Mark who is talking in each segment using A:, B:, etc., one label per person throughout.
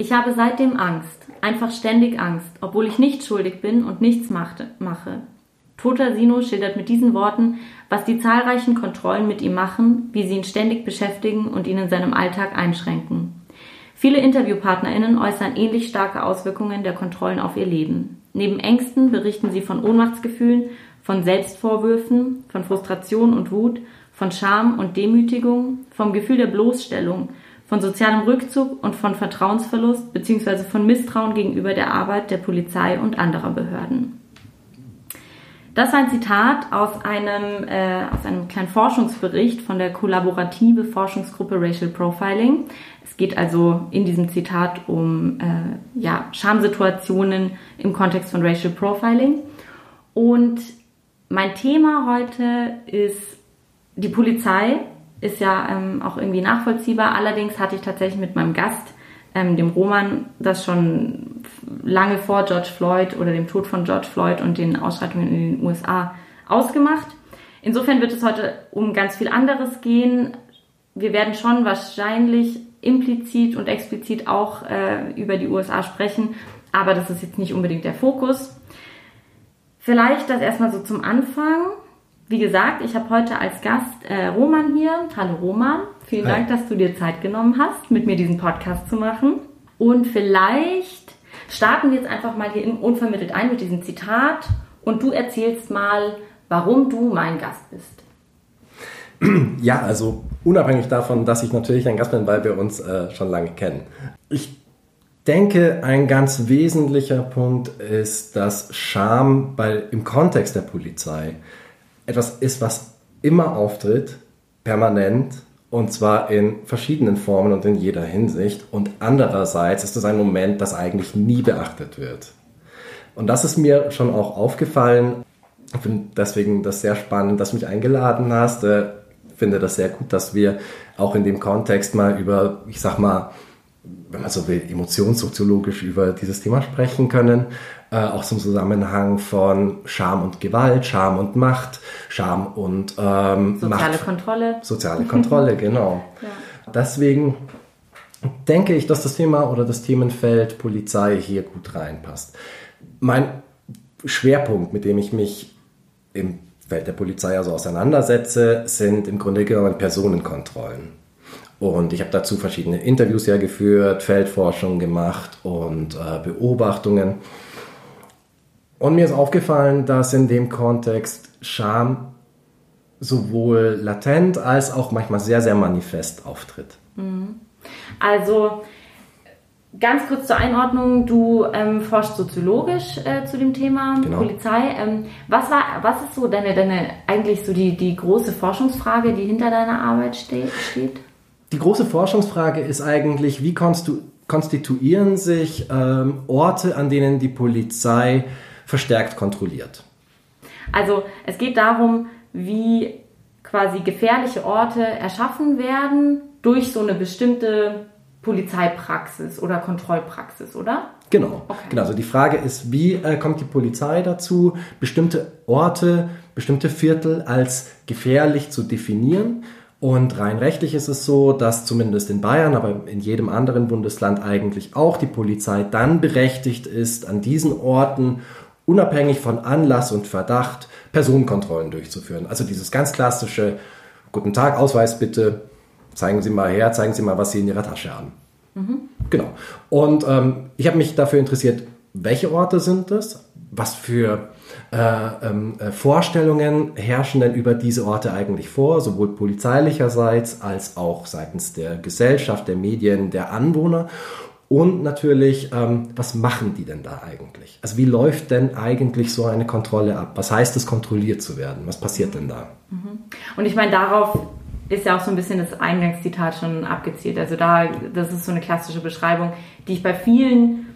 A: Ich habe seitdem Angst, einfach ständig Angst, obwohl ich nicht schuldig bin und nichts machte, mache. Toter Sino schildert mit diesen Worten, was die zahlreichen Kontrollen mit ihm machen, wie sie ihn ständig beschäftigen und ihn in seinem Alltag einschränken. Viele InterviewpartnerInnen äußern ähnlich starke Auswirkungen der Kontrollen auf ihr Leben. Neben Ängsten berichten sie von Ohnmachtsgefühlen, von Selbstvorwürfen, von Frustration und Wut, von Scham und Demütigung, vom Gefühl der Bloßstellung, von sozialem Rückzug und von Vertrauensverlust bzw. von Misstrauen gegenüber der Arbeit der Polizei und anderer Behörden. Das war ein Zitat aus einem, äh, aus einem kleinen Forschungsbericht von der kollaborative Forschungsgruppe Racial Profiling. Es geht also in diesem Zitat um äh, ja, Schamsituationen im Kontext von Racial Profiling. Und mein Thema heute ist die Polizei, ist ja ähm, auch irgendwie nachvollziehbar. Allerdings hatte ich tatsächlich mit meinem Gast, ähm, dem Roman, das schon lange vor George Floyd oder dem Tod von George Floyd und den Ausschreitungen in den USA ausgemacht. Insofern wird es heute um ganz viel anderes gehen. Wir werden schon wahrscheinlich implizit und explizit auch äh, über die USA sprechen, aber das ist jetzt nicht unbedingt der Fokus. Vielleicht das erstmal so zum Anfang. Wie gesagt, ich habe heute als Gast äh, Roman hier. Hallo Roman, vielen Hi. Dank, dass du dir Zeit genommen hast, mit mir diesen Podcast zu machen. Und vielleicht starten wir jetzt einfach mal hier unvermittelt ein mit diesem Zitat und du erzählst mal, warum du mein Gast bist.
B: Ja, also unabhängig davon, dass ich natürlich ein Gast bin, weil wir uns äh, schon lange kennen. Ich denke, ein ganz wesentlicher Punkt ist, dass Scham bei, im Kontext der Polizei etwas ist, was immer auftritt, permanent, und zwar in verschiedenen Formen und in jeder Hinsicht. Und andererseits ist es ein Moment, das eigentlich nie beachtet wird. Und das ist mir schon auch aufgefallen. Ich finde deswegen das sehr spannend, dass du mich eingeladen hast. Ich äh, finde das sehr gut, dass wir auch in dem Kontext mal über, ich sag mal, wenn man so will, emotionssoziologisch über dieses Thema sprechen können. Äh, auch zum Zusammenhang von Scham und Gewalt, Scham und Macht, Scham und
A: ähm, soziale Macht, Kontrolle.
B: Soziale Kontrolle, genau. Ja. Deswegen denke ich, dass das Thema oder das Themenfeld Polizei hier gut reinpasst. Mein Schwerpunkt, mit dem ich mich im Feld der Polizei also auseinandersetze, sind im Grunde genommen Personenkontrollen. Und ich habe dazu verschiedene Interviews ja geführt, Feldforschung gemacht und äh, Beobachtungen. Und mir ist aufgefallen, dass in dem Kontext Scham sowohl latent als auch manchmal sehr, sehr manifest auftritt. Mhm.
A: Also ganz kurz zur Einordnung, du ähm, forschst soziologisch äh, zu dem Thema genau. Polizei. Ähm, was, war, was ist so deine, deine eigentlich so die, die große Forschungsfrage, die hinter deiner Arbeit steht? steht?
B: Die große Forschungsfrage ist eigentlich, wie konstituieren sich ähm, Orte, an denen die Polizei verstärkt kontrolliert?
A: Also es geht darum, wie quasi gefährliche Orte erschaffen werden durch so eine bestimmte Polizeipraxis oder Kontrollpraxis, oder?
B: Genau. Okay. genau. Also die Frage ist, wie äh, kommt die Polizei dazu, bestimmte Orte, bestimmte Viertel als gefährlich zu definieren und rein rechtlich ist es so, dass zumindest in Bayern, aber in jedem anderen Bundesland eigentlich auch die Polizei dann berechtigt ist, an diesen Orten unabhängig von Anlass und Verdacht Personenkontrollen durchzuführen. Also dieses ganz klassische, guten Tag, Ausweis bitte, zeigen Sie mal her, zeigen Sie mal, was Sie in Ihrer Tasche haben. Mhm. Genau. Und ähm, ich habe mich dafür interessiert, welche Orte sind das? Was für äh, ähm, äh, Vorstellungen herrschen denn über diese Orte eigentlich vor, sowohl polizeilicherseits als auch seitens der Gesellschaft, der Medien, der Anwohner? Und natürlich, ähm, was machen die denn da eigentlich? Also wie läuft denn eigentlich so eine Kontrolle ab? Was heißt es, kontrolliert zu werden? Was passiert denn da?
A: Mhm. Und ich meine, darauf ist ja auch so ein bisschen das Eingangszitat schon abgezielt. Also da, das ist so eine klassische Beschreibung, die ich bei vielen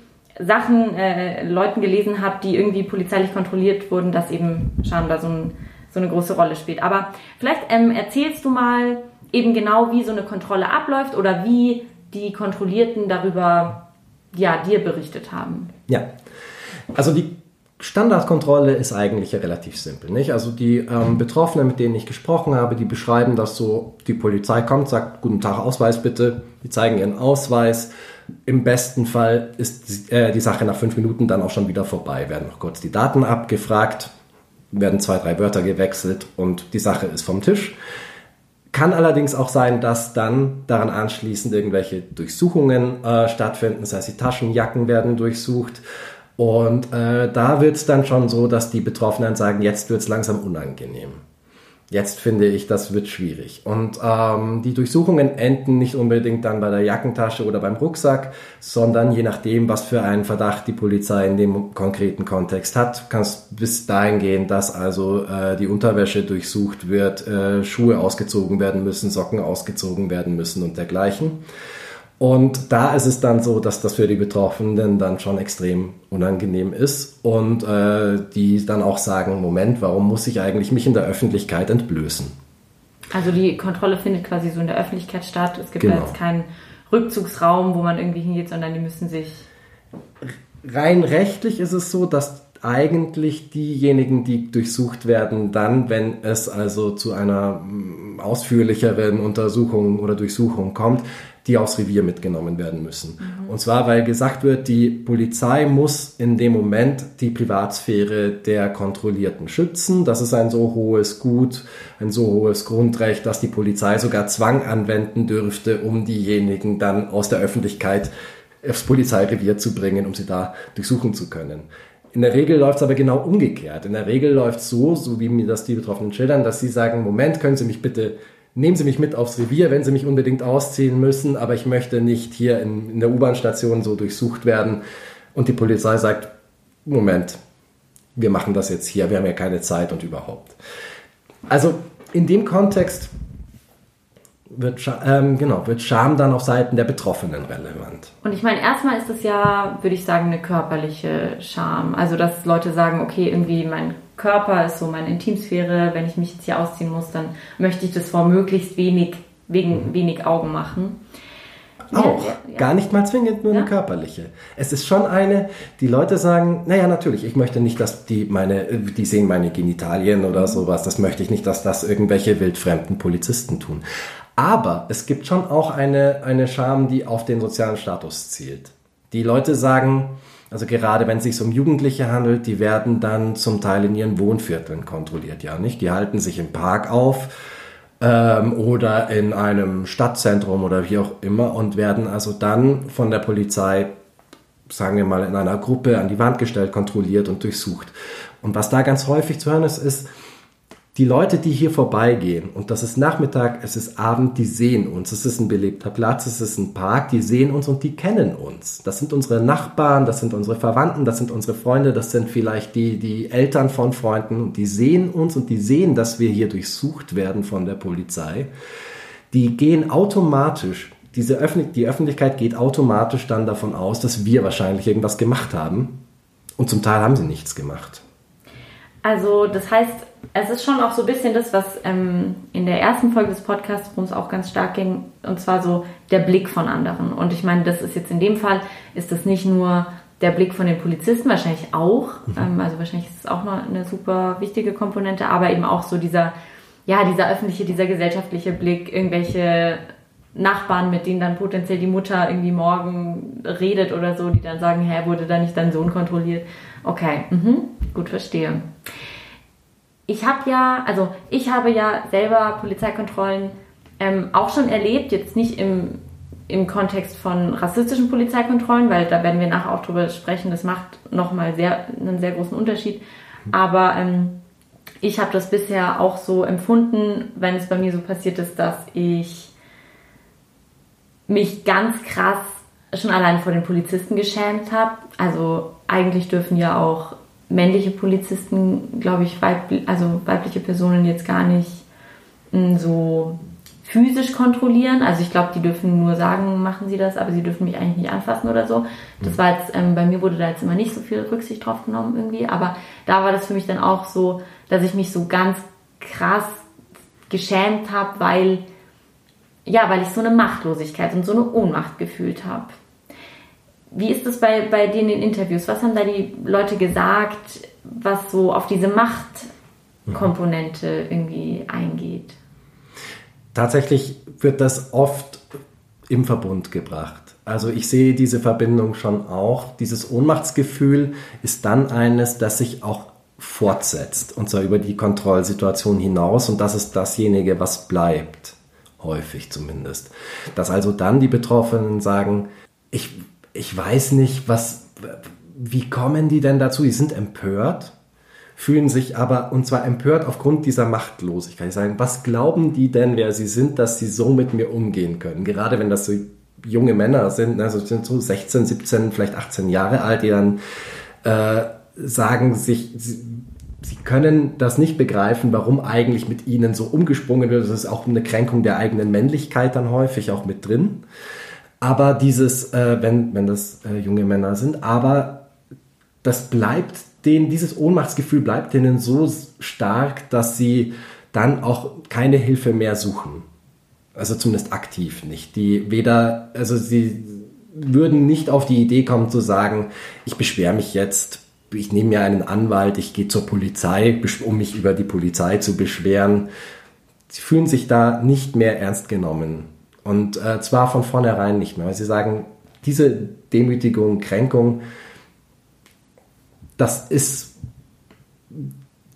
A: Sachen äh, Leuten gelesen habe, die irgendwie polizeilich kontrolliert wurden, dass eben da so, ein, so eine große Rolle spielt. Aber vielleicht ähm, erzählst du mal eben genau, wie so eine Kontrolle abläuft oder wie die Kontrollierten darüber ja, dir berichtet haben.
B: Ja, also die Standardkontrolle ist eigentlich relativ simpel. Nicht? Also die ähm, Betroffenen, mit denen ich gesprochen habe, die beschreiben das so, die Polizei kommt, sagt, guten Tag, Ausweis bitte, die zeigen ihren Ausweis. Im besten Fall ist äh, die Sache nach fünf Minuten dann auch schon wieder vorbei, werden noch kurz die Daten abgefragt, werden zwei, drei Wörter gewechselt und die Sache ist vom Tisch. Kann allerdings auch sein, dass dann daran anschließend irgendwelche Durchsuchungen äh, stattfinden, das heißt die Taschenjacken werden durchsucht und äh, da wird es dann schon so, dass die Betroffenen sagen, jetzt wird es langsam unangenehm. Jetzt finde ich, das wird schwierig. Und ähm, die Durchsuchungen enden nicht unbedingt dann bei der Jackentasche oder beim Rucksack, sondern je nachdem, was für einen Verdacht die Polizei in dem konkreten Kontext hat, kann es bis dahin gehen, dass also äh, die Unterwäsche durchsucht wird, äh, Schuhe ausgezogen werden müssen, Socken ausgezogen werden müssen und dergleichen. Und da ist es dann so, dass das für die Betroffenen dann schon extrem unangenehm ist und äh, die dann auch sagen, Moment, warum muss ich eigentlich mich in der Öffentlichkeit entblößen?
A: Also die Kontrolle findet quasi so in der Öffentlichkeit statt. Es gibt genau. jetzt keinen Rückzugsraum, wo man irgendwie hingeht, sondern die müssen sich...
B: Rein rechtlich ist es so, dass eigentlich diejenigen, die durchsucht werden, dann, wenn es also zu einer mm, ausführlicheren Untersuchung oder Durchsuchung kommt, die aufs Revier mitgenommen werden müssen. Mhm. Und zwar, weil gesagt wird, die Polizei muss in dem Moment die Privatsphäre der Kontrollierten schützen. Das ist ein so hohes Gut, ein so hohes Grundrecht, dass die Polizei sogar Zwang anwenden dürfte, um diejenigen dann aus der Öffentlichkeit aufs Polizeirevier zu bringen, um sie da durchsuchen zu können. In der Regel läuft es aber genau umgekehrt. In der Regel läuft es so, so wie mir das die Betroffenen schildern, dass sie sagen, Moment, können Sie mich bitte, nehmen Sie mich mit aufs Revier, wenn Sie mich unbedingt ausziehen müssen, aber ich möchte nicht hier in, in der U-Bahn-Station so durchsucht werden. Und die Polizei sagt, Moment, wir machen das jetzt hier, wir haben ja keine Zeit und überhaupt. Also in dem Kontext wird, ähm, genau, wird Scham dann auf Seiten der Betroffenen relevant.
A: Und ich meine, erstmal ist es ja, würde ich sagen, eine körperliche Scham. Also, dass Leute sagen, okay, irgendwie mein Körper ist so meine Intimsphäre, wenn ich mich jetzt hier ausziehen muss, dann möchte ich das vor möglichst wenig, wegen mhm. wenig Augen machen.
B: Auch. Ja, ja. Gar nicht mal zwingend nur ja? eine körperliche. Es ist schon eine, die Leute sagen, naja, natürlich, ich möchte nicht, dass die meine, die sehen meine Genitalien oder sowas. Das möchte ich nicht, dass das irgendwelche wildfremden Polizisten tun. Aber es gibt schon auch eine, eine Scham, die auf den sozialen Status zielt. Die Leute sagen, also gerade wenn es sich um Jugendliche handelt, die werden dann zum Teil in ihren Wohnvierteln kontrolliert, ja nicht? Die halten sich im Park auf ähm, oder in einem Stadtzentrum oder wie auch immer und werden also dann von der Polizei, sagen wir mal, in einer Gruppe an die Wand gestellt, kontrolliert und durchsucht. Und was da ganz häufig zu hören ist, ist, die Leute, die hier vorbeigehen, und das ist Nachmittag, es ist Abend, die sehen uns. Es ist ein belebter Platz, es ist ein Park, die sehen uns und die kennen uns. Das sind unsere Nachbarn, das sind unsere Verwandten, das sind unsere Freunde, das sind vielleicht die, die Eltern von Freunden und die sehen uns und die sehen, dass wir hier durchsucht werden von der Polizei. Die gehen automatisch, diese Öffentlich die Öffentlichkeit geht automatisch dann davon aus, dass wir wahrscheinlich irgendwas gemacht haben. Und zum Teil haben sie nichts gemacht.
A: Also das heißt, es ist schon auch so ein bisschen das, was ähm, in der ersten Folge des Podcasts, worum es auch ganz stark ging, und zwar so der Blick von anderen. Und ich meine, das ist jetzt in dem Fall, ist das nicht nur der Blick von den Polizisten, wahrscheinlich auch, mhm. ähm, also wahrscheinlich ist es auch noch eine super wichtige Komponente, aber eben auch so dieser, ja, dieser öffentliche, dieser gesellschaftliche Blick, irgendwelche Nachbarn, mit denen dann potenziell die Mutter irgendwie morgen redet oder so, die dann sagen, hä, wurde da nicht dein Sohn kontrolliert? Okay, mhm, gut, verstehe ich habe ja, also ich habe ja selber Polizeikontrollen ähm, auch schon erlebt, jetzt nicht im, im Kontext von rassistischen Polizeikontrollen, weil da werden wir nachher auch drüber sprechen, das macht nochmal sehr, einen sehr großen Unterschied. Aber ähm, ich habe das bisher auch so empfunden, wenn es bei mir so passiert ist, dass ich mich ganz krass schon allein vor den Polizisten geschämt habe. Also eigentlich dürfen ja auch männliche Polizisten, glaube ich, weib, also weibliche Personen jetzt gar nicht hm, so physisch kontrollieren. Also ich glaube, die dürfen nur sagen, machen sie das, aber sie dürfen mich eigentlich nicht anfassen oder so. Das war jetzt, ähm, bei mir wurde da jetzt immer nicht so viel Rücksicht drauf genommen irgendwie, aber da war das für mich dann auch so, dass ich mich so ganz krass geschämt habe, weil, ja, weil ich so eine Machtlosigkeit und so eine Ohnmacht gefühlt habe. Wie ist es bei, bei dir in den Interviews? Was haben da die Leute gesagt, was so auf diese Machtkomponente irgendwie eingeht?
B: Tatsächlich wird das oft im Verbund gebracht. Also ich sehe diese Verbindung schon auch. Dieses Ohnmachtsgefühl ist dann eines, das sich auch fortsetzt, und zwar über die Kontrollsituation hinaus, und das ist dasjenige, was bleibt, häufig zumindest. Dass also dann die Betroffenen sagen, ich, ich weiß nicht, was, wie kommen die denn dazu? Die sind empört, fühlen sich aber, und zwar empört aufgrund dieser Machtlosigkeit. Ich sage, was glauben die denn, wer sie sind, dass sie so mit mir umgehen können? Gerade wenn das so junge Männer sind, also sind so 16, 17, vielleicht 18 Jahre alt, die dann äh, sagen sich, sie, sie, können das nicht begreifen, warum eigentlich mit ihnen so umgesprungen wird. Das ist auch eine Kränkung der eigenen Männlichkeit dann häufig auch mit drin. Aber dieses, äh, wenn, wenn das äh, junge Männer sind, aber das bleibt denen, dieses Ohnmachtsgefühl bleibt denen so stark, dass sie dann auch keine Hilfe mehr suchen. Also zumindest aktiv nicht. Die weder, also sie würden nicht auf die Idee kommen zu sagen, ich beschwere mich jetzt, ich nehme mir einen Anwalt, ich gehe zur Polizei, um mich über die Polizei zu beschweren. Sie fühlen sich da nicht mehr ernst genommen. Und äh, zwar von vornherein nicht mehr, weil sie sagen, diese Demütigung, Kränkung, das ist,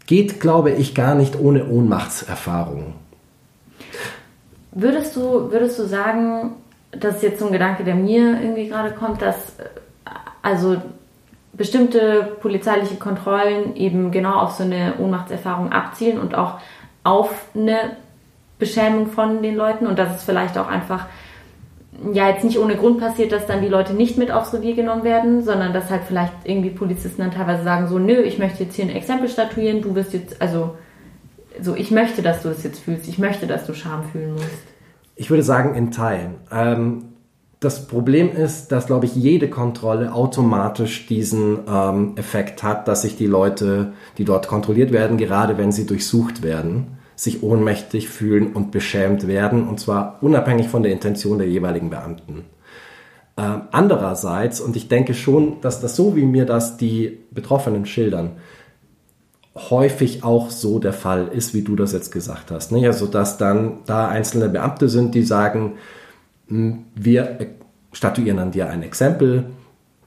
B: geht, glaube ich, gar nicht ohne Ohnmachtserfahrung.
A: Würdest du, würdest du sagen, das ist jetzt so ein Gedanke, der mir irgendwie gerade kommt, dass also bestimmte polizeiliche Kontrollen eben genau auf so eine Ohnmachtserfahrung abzielen und auch auf eine Beschämung von den Leuten und dass es vielleicht auch einfach ja jetzt nicht ohne Grund passiert, dass dann die Leute nicht mit aufs Revier genommen werden, sondern dass halt vielleicht irgendwie Polizisten dann teilweise sagen so, nö, ich möchte jetzt hier ein Exempel statuieren, du wirst jetzt, also so, ich möchte, dass du das jetzt fühlst, ich möchte, dass du Scham fühlen musst.
B: Ich würde sagen, in Teilen. Ähm, das Problem ist, dass, glaube ich, jede Kontrolle automatisch diesen ähm, Effekt hat, dass sich die Leute, die dort kontrolliert werden, gerade wenn sie durchsucht werden, sich ohnmächtig fühlen und beschämt werden, und zwar unabhängig von der Intention der jeweiligen Beamten. Ähm, andererseits, und ich denke schon, dass das so, wie mir das die Betroffenen schildern, häufig auch so der Fall ist, wie du das jetzt gesagt hast. Nicht? Also, dass dann da einzelne Beamte sind, die sagen, wir statuieren an dir ein Exempel,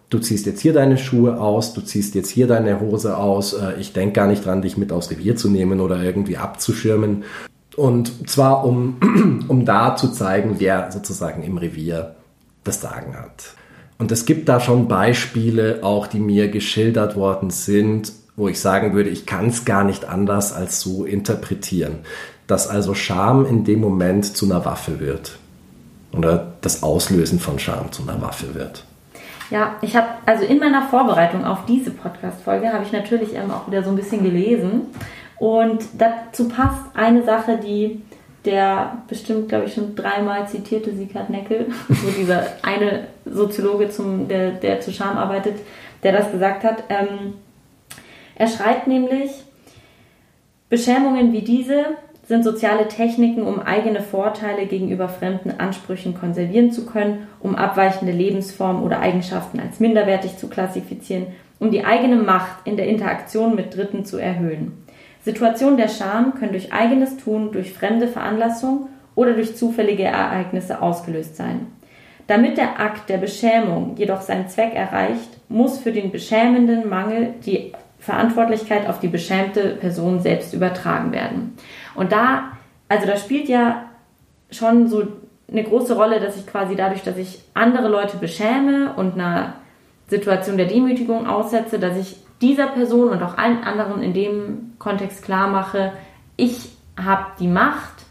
B: du ziehst jetzt hier deine Schuhe aus, du ziehst jetzt hier deine Hose aus, äh, ich denke gar nicht dran, dich mit aufs Revier zu nehmen oder irgendwie abzuschirmen. Und zwar, um, um da zu zeigen, wer sozusagen im Revier das Sagen hat. Und es gibt da schon Beispiele, auch die mir geschildert worden sind, wo ich sagen würde, ich kann es gar nicht anders als so interpretieren, dass also Scham in dem Moment zu einer Waffe wird oder das Auslösen von Scham zu einer Waffe wird.
A: Ja, ich habe also in meiner Vorbereitung auf diese Podcast-Folge habe ich natürlich ähm, auch wieder so ein bisschen gelesen und dazu passt eine Sache, die der bestimmt, glaube ich, schon dreimal zitierte Sieghard Neckel, so dieser eine Soziologe, zum, der, der zu Scham arbeitet, der das gesagt hat. Ähm, er schreibt nämlich, Beschämungen wie diese sind soziale Techniken, um eigene Vorteile gegenüber fremden Ansprüchen konservieren zu können, um abweichende Lebensformen oder Eigenschaften als minderwertig zu klassifizieren, um die eigene Macht in der Interaktion mit Dritten zu erhöhen. Situationen der Scham können durch eigenes Tun, durch fremde Veranlassung oder durch zufällige Ereignisse ausgelöst sein. Damit der Akt der Beschämung jedoch seinen Zweck erreicht, muss für den beschämenden Mangel die Verantwortlichkeit auf die beschämte Person selbst übertragen werden. Und da, also da spielt ja schon so eine große Rolle, dass ich quasi dadurch, dass ich andere Leute beschäme und einer Situation der Demütigung aussetze, dass ich dieser Person und auch allen anderen in dem Kontext klar mache, ich habe die Macht,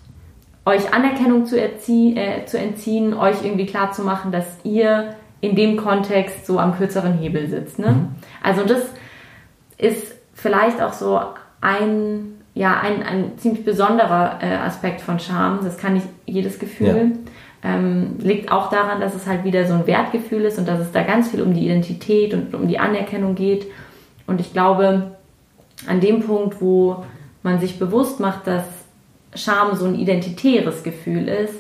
A: euch Anerkennung zu, äh, zu entziehen, euch irgendwie klar zu machen, dass ihr in dem Kontext so am kürzeren Hebel sitzt. Ne? Mhm. Also das ist vielleicht auch so ein, ja, ein, ein ziemlich besonderer äh, Aspekt von Scham. Das kann nicht jedes Gefühl. Ja. Ähm, liegt auch daran, dass es halt wieder so ein Wertgefühl ist und dass es da ganz viel um die Identität und um die Anerkennung geht. Und ich glaube, an dem Punkt, wo man sich bewusst macht, dass Scham so ein identitäres Gefühl ist,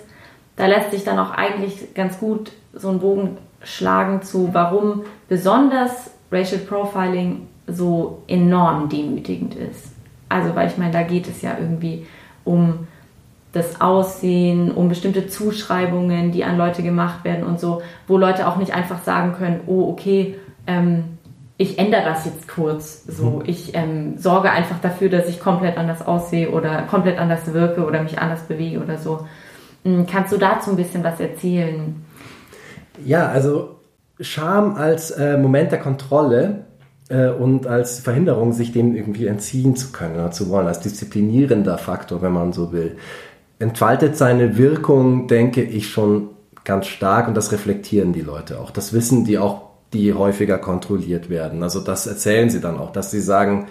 A: da lässt sich dann auch eigentlich ganz gut so ein Bogen schlagen zu, warum besonders Racial Profiling so enorm demütigend ist. Also, weil ich meine, da geht es ja irgendwie um das Aussehen, um bestimmte Zuschreibungen, die an Leute gemacht werden und so, wo Leute auch nicht einfach sagen können, oh, okay, ähm, ich ändere das jetzt kurz. So, mhm. ich ähm, sorge einfach dafür, dass ich komplett anders aussehe oder komplett anders wirke oder mich anders bewege oder so. Hm, kannst du dazu ein bisschen was erzählen?
B: Ja, also Scham als äh, Moment der Kontrolle äh, und als Verhinderung, sich dem irgendwie entziehen zu können oder zu wollen, als disziplinierender Faktor, wenn man so will, entfaltet seine Wirkung, denke ich, schon ganz stark und das reflektieren die Leute auch. Das wissen die auch, die häufiger kontrolliert werden. Also das erzählen sie dann auch, dass sie sagen,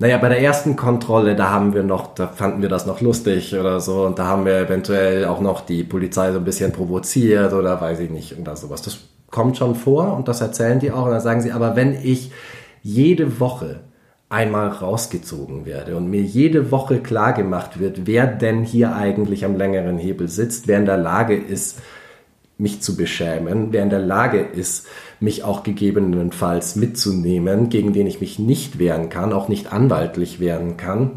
B: naja, bei der ersten Kontrolle, da haben wir noch, da fanden wir das noch lustig oder so und da haben wir eventuell auch noch die Polizei so ein bisschen provoziert oder weiß ich nicht oder sowas. Das kommt schon vor und das erzählen die auch und dann sagen sie, aber wenn ich jede Woche einmal rausgezogen werde und mir jede Woche klar gemacht wird, wer denn hier eigentlich am längeren Hebel sitzt, wer in der Lage ist, mich zu beschämen, wer in der Lage ist, mich auch gegebenenfalls mitzunehmen, gegen den ich mich nicht wehren kann, auch nicht anwaltlich wehren kann,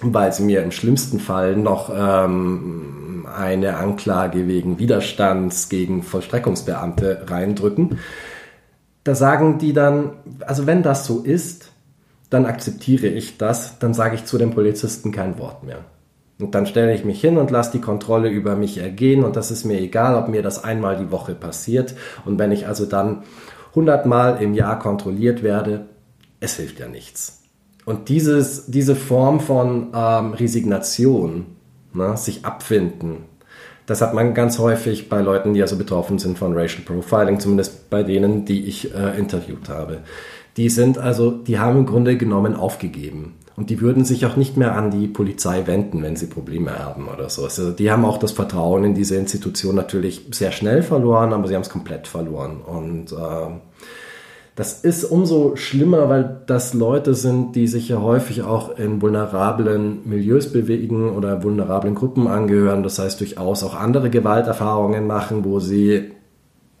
B: weil sie mir im schlimmsten Fall noch ähm, eine Anklage wegen Widerstands gegen Vollstreckungsbeamte reindrücken. Da sagen die dann, also wenn das so ist, dann akzeptiere ich das, dann sage ich zu den Polizisten kein Wort mehr. Und dann stelle ich mich hin und lasse die Kontrolle über mich ergehen und das ist mir egal, ob mir das einmal die Woche passiert. Und wenn ich also dann hundertmal im Jahr kontrolliert werde, es hilft ja nichts. Und dieses, diese Form von ähm, Resignation, ne, sich abfinden, das hat man ganz häufig bei Leuten, die also betroffen sind von Racial Profiling, zumindest bei denen, die ich äh, interviewt habe. Die sind also, die haben im Grunde genommen aufgegeben. Und die würden sich auch nicht mehr an die Polizei wenden, wenn sie Probleme haben oder so. Also die haben auch das Vertrauen in diese Institution natürlich sehr schnell verloren, aber sie haben es komplett verloren. Und äh, das ist umso schlimmer, weil das Leute sind, die sich ja häufig auch in vulnerablen Milieus bewegen oder vulnerablen Gruppen angehören. Das heißt durchaus auch andere Gewalterfahrungen machen, wo sie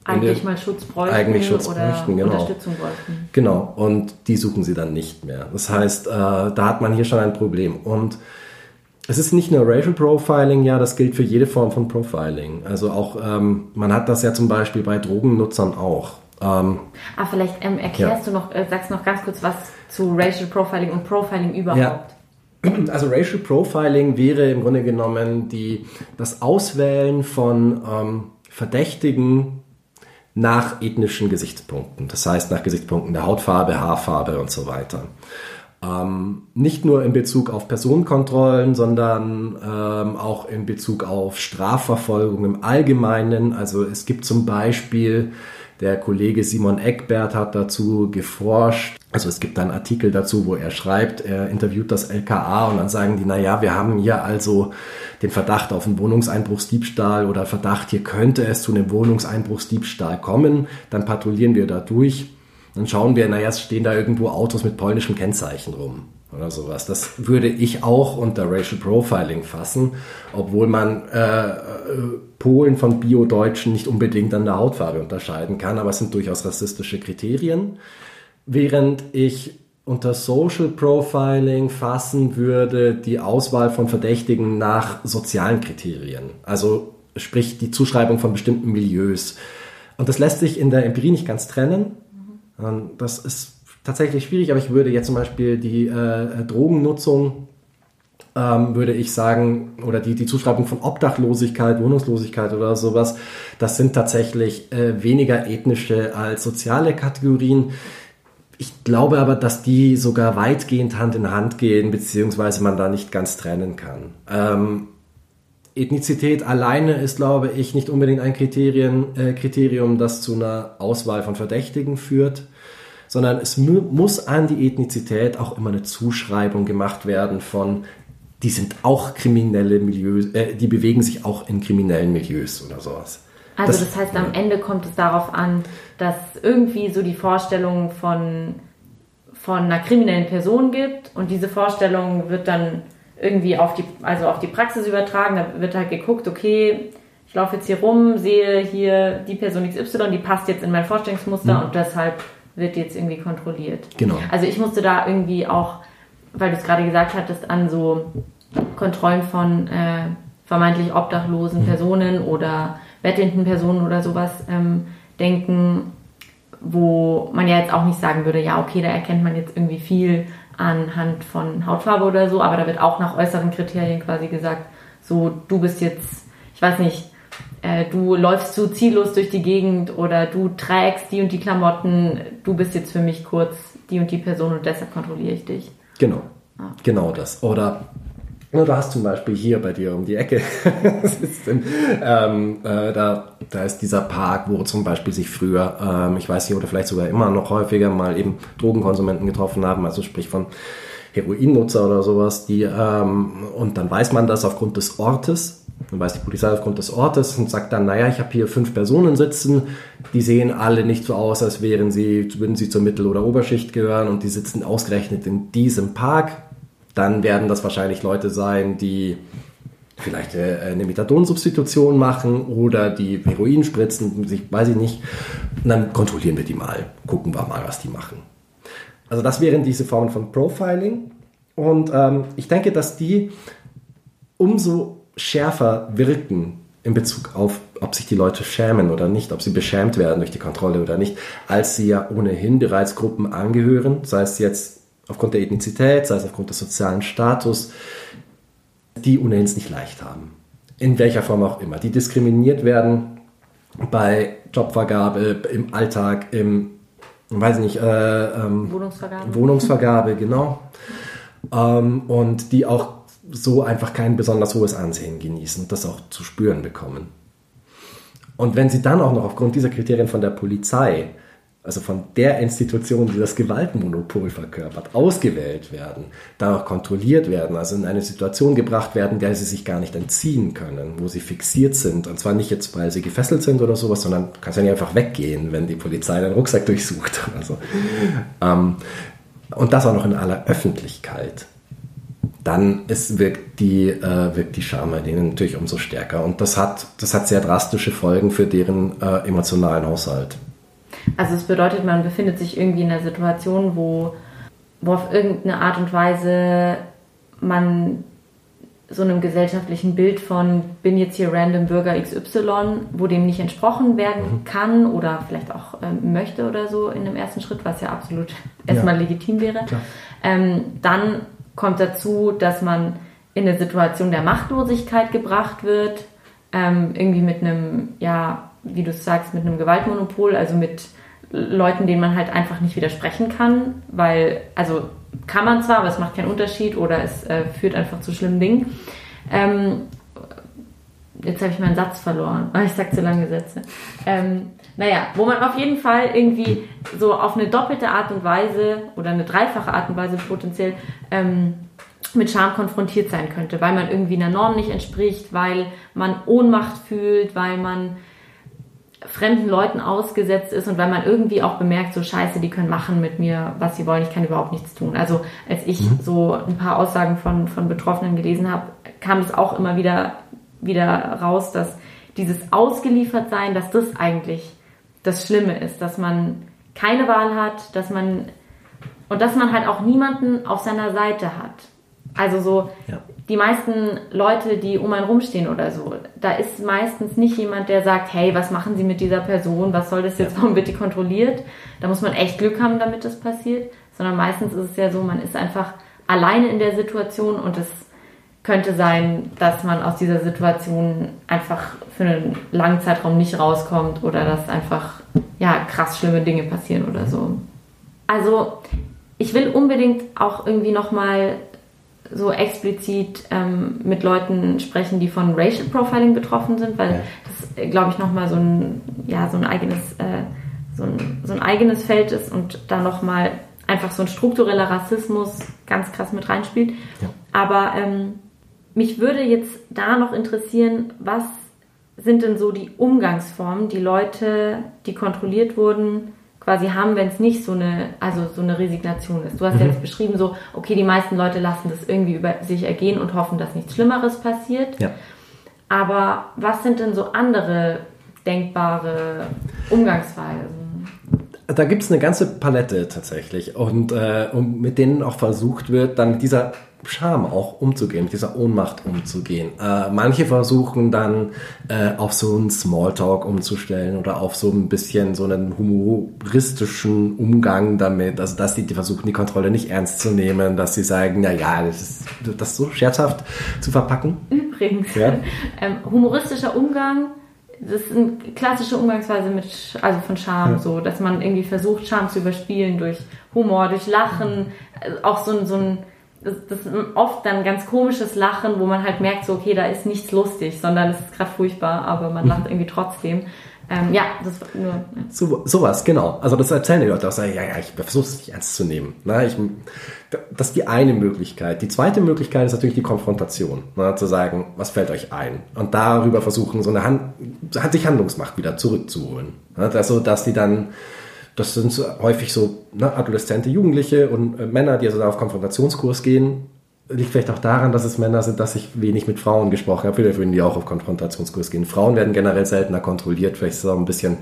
A: eigentlich mal Schutz bräuchten
B: eigentlich Schutz
A: oder
B: bräuchten, genau.
A: Unterstützung bräuchten.
B: Genau, und die suchen sie dann nicht mehr. Das heißt, äh, da hat man hier schon ein Problem. Und es ist nicht nur Racial Profiling, ja, das gilt für jede Form von Profiling. Also auch, ähm, man hat das ja zum Beispiel bei Drogennutzern auch.
A: Ähm, ah, vielleicht ähm, erklärst ja. du noch, äh, sagst noch ganz kurz was zu Racial Profiling und Profiling überhaupt. Ja.
B: Also Racial Profiling wäre im Grunde genommen die, das Auswählen von ähm, Verdächtigen nach ethnischen Gesichtspunkten. Das heißt nach Gesichtspunkten der Hautfarbe, Haarfarbe und so weiter. Ähm, nicht nur in Bezug auf Personenkontrollen, sondern ähm, auch in Bezug auf Strafverfolgung im Allgemeinen. Also es gibt zum Beispiel der Kollege Simon Eckbert hat dazu geforscht. Also es gibt einen Artikel dazu, wo er schreibt, er interviewt das LKA und dann sagen die, na ja, wir haben hier also den Verdacht auf einen Wohnungseinbruchsdiebstahl oder Verdacht, hier könnte es zu einem Wohnungseinbruchsdiebstahl kommen. Dann patrouillieren wir da durch. Dann schauen wir, naja, es stehen da irgendwo Autos mit polnischen Kennzeichen rum oder sowas. Das würde ich auch unter Racial Profiling fassen, obwohl man äh, äh, Polen von Bio-Deutschen nicht unbedingt an der Hautfarbe unterscheiden kann, aber es sind durchaus rassistische Kriterien. Während ich unter Social Profiling fassen würde die Auswahl von Verdächtigen nach sozialen Kriterien. Also sprich die Zuschreibung von bestimmten Milieus. Und das lässt sich in der Empirie nicht ganz trennen. Das ist tatsächlich schwierig, aber ich würde jetzt zum Beispiel die äh, Drogennutzung, ähm, würde ich sagen, oder die, die Zuschreibung von Obdachlosigkeit, Wohnungslosigkeit oder sowas, das sind tatsächlich äh, weniger ethnische als soziale Kategorien. Ich glaube aber, dass die sogar weitgehend Hand in Hand gehen, beziehungsweise man da nicht ganz trennen kann. Ähm, Ethnizität alleine ist, glaube ich, nicht unbedingt ein Kriterien, äh, Kriterium, das zu einer Auswahl von Verdächtigen führt sondern es muss an die Ethnizität auch immer eine Zuschreibung gemacht werden von, die sind auch kriminelle Milieus, äh, die bewegen sich auch in kriminellen Milieus oder sowas.
A: Also das, das heißt, am Ende kommt es darauf an, dass irgendwie so die Vorstellung von, von einer kriminellen Person gibt und diese Vorstellung wird dann irgendwie auf die, also auf die Praxis übertragen. Da wird halt geguckt, okay, ich laufe jetzt hier rum, sehe hier die Person XY, die passt jetzt in mein Vorstellungsmuster
B: Mhm.
A: und deshalb wird jetzt irgendwie kontrolliert.
B: Genau.
A: Also ich musste da irgendwie auch, weil du es gerade gesagt hattest, an so Kontrollen von äh, vermeintlich obdachlosen
B: Mhm.
A: Personen oder bettelnden Personen oder sowas ähm, denken, wo man ja jetzt auch nicht sagen würde, ja, okay, da erkennt man jetzt irgendwie viel anhand von Hautfarbe oder so, aber da wird auch nach äußeren Kriterien quasi gesagt, so, du bist jetzt, ich weiß nicht, äh, du läufst so ziellos durch die Gegend oder du trägst die und die Klamotten, du bist jetzt für mich kurz die und die Person und deshalb kontrolliere ich dich.
B: Genau. Genau das. Oder ja, du hast zum Beispiel hier bei dir um die Ecke, in, ähm, äh, da, da ist dieser Park, wo zum Beispiel sich früher, ähm, ich weiß nicht, oder vielleicht sogar immer noch häufiger mal eben Drogenkonsumenten getroffen haben, also sprich von Heroinnutzer oder sowas, die, ähm, und dann weiß man das aufgrund des Ortes, dann weiß die Polizei aufgrund des Ortes und sagt dann, naja, ich habe hier fünf Personen sitzen, die sehen alle nicht so aus, als wären sie, würden sie zur Mittel- oder Oberschicht gehören und die sitzen ausgerechnet in diesem Park, dann werden das wahrscheinlich Leute sein, die vielleicht äh, eine Methadonsubstitution machen oder die Heroin spritzen, weiß ich nicht. Und dann kontrollieren wir die mal, gucken wir mal, was die machen. Also das wären diese Formen von Profiling. Und ähm, ich denke, dass die umso schärfer wirken in Bezug auf, ob sich die Leute schämen oder nicht, ob sie beschämt werden durch die Kontrolle oder nicht, als sie ja ohnehin bereits Gruppen angehören, sei es jetzt aufgrund der Ethnizität, sei es aufgrund des sozialen Status, die ohnehin es nicht leicht haben. In welcher Form auch immer. Die diskriminiert werden bei Jobvergabe, im Alltag, im, weiß nicht, äh, ähm,
A: Wohnungsvergabe.
B: Wohnungsvergabe, genau. Ähm, und die auch so einfach kein besonders hohes Ansehen genießen und das auch zu spüren bekommen. Und wenn sie dann auch noch aufgrund dieser Kriterien von der Polizei, also von der Institution, die das Gewaltmonopol verkörpert, ausgewählt werden, dann auch kontrolliert werden, also in eine Situation gebracht werden, der sie sich gar nicht entziehen können, wo sie fixiert sind. Und zwar nicht jetzt, weil sie gefesselt sind oder sowas, sondern kannst ja nicht einfach weggehen, wenn die Polizei deinen Rucksack durchsucht oder so. Ähm, und das auch noch in aller Öffentlichkeit dann ist, wirkt, die, äh, wirkt die Scham bei denen natürlich umso stärker. Und das hat, das hat sehr drastische Folgen für deren äh, emotionalen Haushalt.
A: Also es bedeutet, man befindet sich irgendwie in einer Situation, wo, wo auf irgendeine Art und Weise man so einem gesellschaftlichen Bild von bin jetzt hier random Bürger XY, wo dem nicht entsprochen werden kann oder vielleicht auch ähm, möchte oder so in dem ersten Schritt, was ja absolut erstmal legitim wäre. Ähm, dann kommt dazu, dass man in eine Situation der Machtlosigkeit gebracht wird, ähm, irgendwie mit einem, ja, wie du sagst, mit einem Gewaltmonopol, also mit Leuten, denen man halt einfach nicht widersprechen kann, weil, also kann man zwar, aber es macht keinen Unterschied oder es äh, führt einfach zu schlimmen Dingen. Ähm, jetzt habe ich meinen Satz verloren, weil ich sage zu lange Sätze. Ähm, naja, wo man auf jeden Fall irgendwie so auf eine doppelte Art und Weise oder eine dreifache Art und Weise potenziell ähm, mit Scham konfrontiert sein könnte, weil man irgendwie einer Norm nicht entspricht, weil man Ohnmacht fühlt, weil man fremden Leuten ausgesetzt ist und weil man irgendwie auch bemerkt, so scheiße, die können machen mit mir, was sie wollen, ich kann überhaupt nichts tun. Also als ich so ein paar Aussagen von, von Betroffenen gelesen habe, kam es auch immer wieder, wieder raus, dass dieses Ausgeliefertsein, dass das eigentlich das Schlimme ist, dass man keine Wahl hat, dass man und dass man halt auch niemanden auf seiner Seite hat. Also so
B: Ja.
A: die meisten Leute, die um einen rumstehen oder so, da ist meistens nicht jemand, der sagt, hey, was machen Sie mit dieser Person, was soll das jetzt, warum wird die kontrolliert? Da muss man echt Glück haben, damit das passiert, sondern meistens ist es ja so, man ist einfach alleine in der Situation und es könnte sein, dass man aus dieser Situation einfach für einen langen Zeitraum nicht rauskommt oder dass einfach ja krass schlimme Dinge passieren oder so. Also ich will unbedingt auch irgendwie nochmal so explizit ähm, mit Leuten sprechen, die von Racial Profiling betroffen sind, weil das, glaube ich, nochmal so ein, ja, so ein eigenes, äh, so ein, so ein eigenes Feld ist und da nochmal einfach so ein struktureller Rassismus ganz krass mit reinspielt.
B: Ja.
A: Aber ähm, mich würde jetzt da noch interessieren, was sind denn so die Umgangsformen, die Leute, die kontrolliert wurden, quasi haben, wenn es nicht so eine, also so eine Resignation ist. Du hast ja jetzt beschrieben, so, okay, die meisten Leute lassen das irgendwie über sich ergehen und hoffen, dass nichts Schlimmeres passiert.
B: Ja.
A: Aber was sind denn so andere denkbare Umgangsweisen?
B: Da gibt es eine ganze Palette tatsächlich und, äh, und mit denen auch versucht wird, dann mit dieser Scham auch umzugehen, mit dieser Ohnmacht umzugehen. Äh, manche versuchen dann äh, auf so einen Smalltalk umzustellen oder auf so ein bisschen so einen humoristischen Umgang damit, also dass die, die versuchen, die Kontrolle nicht ernst zu nehmen, dass sie sagen, na ja, das ist das so scherzhaft zu verpacken.
A: Übrigens, ja? ähm, humoristischer Umgang das ist eine klassische Umgangsweise mit, also von Charme, ja. so, dass man irgendwie versucht, Charme zu überspielen durch Humor, durch Lachen, auch so ein, so ein das, das ist oft dann ein ganz komisches Lachen, wo man halt merkt, so, okay, da ist nichts lustig, sondern es ist gerade furchtbar, aber man lacht irgendwie trotzdem. Ähm, ja, das nur. Ja.
B: So, sowas, genau. Also das erzählen die Leute auch, sagen, ja, ja, ich versuche es nicht ernst zu nehmen. Na, ich, das ist die eine Möglichkeit. Die zweite Möglichkeit ist natürlich die Konfrontation. Na, zu sagen, was fällt euch ein? Und darüber versuchen, so eine Hand, sich Handlungsmacht wieder zurückzuholen. Na, also, dass die dann das sind so häufig so ne, adoleszente Jugendliche und äh, Männer, die also da auf Konfrontationskurs gehen. Liegt vielleicht auch daran, dass es Männer sind, dass ich wenig mit Frauen gesprochen habe. Vielleicht würden die auch auf Konfrontationskurs gehen. Frauen werden generell seltener kontrolliert. Vielleicht ist das auch ein bisschen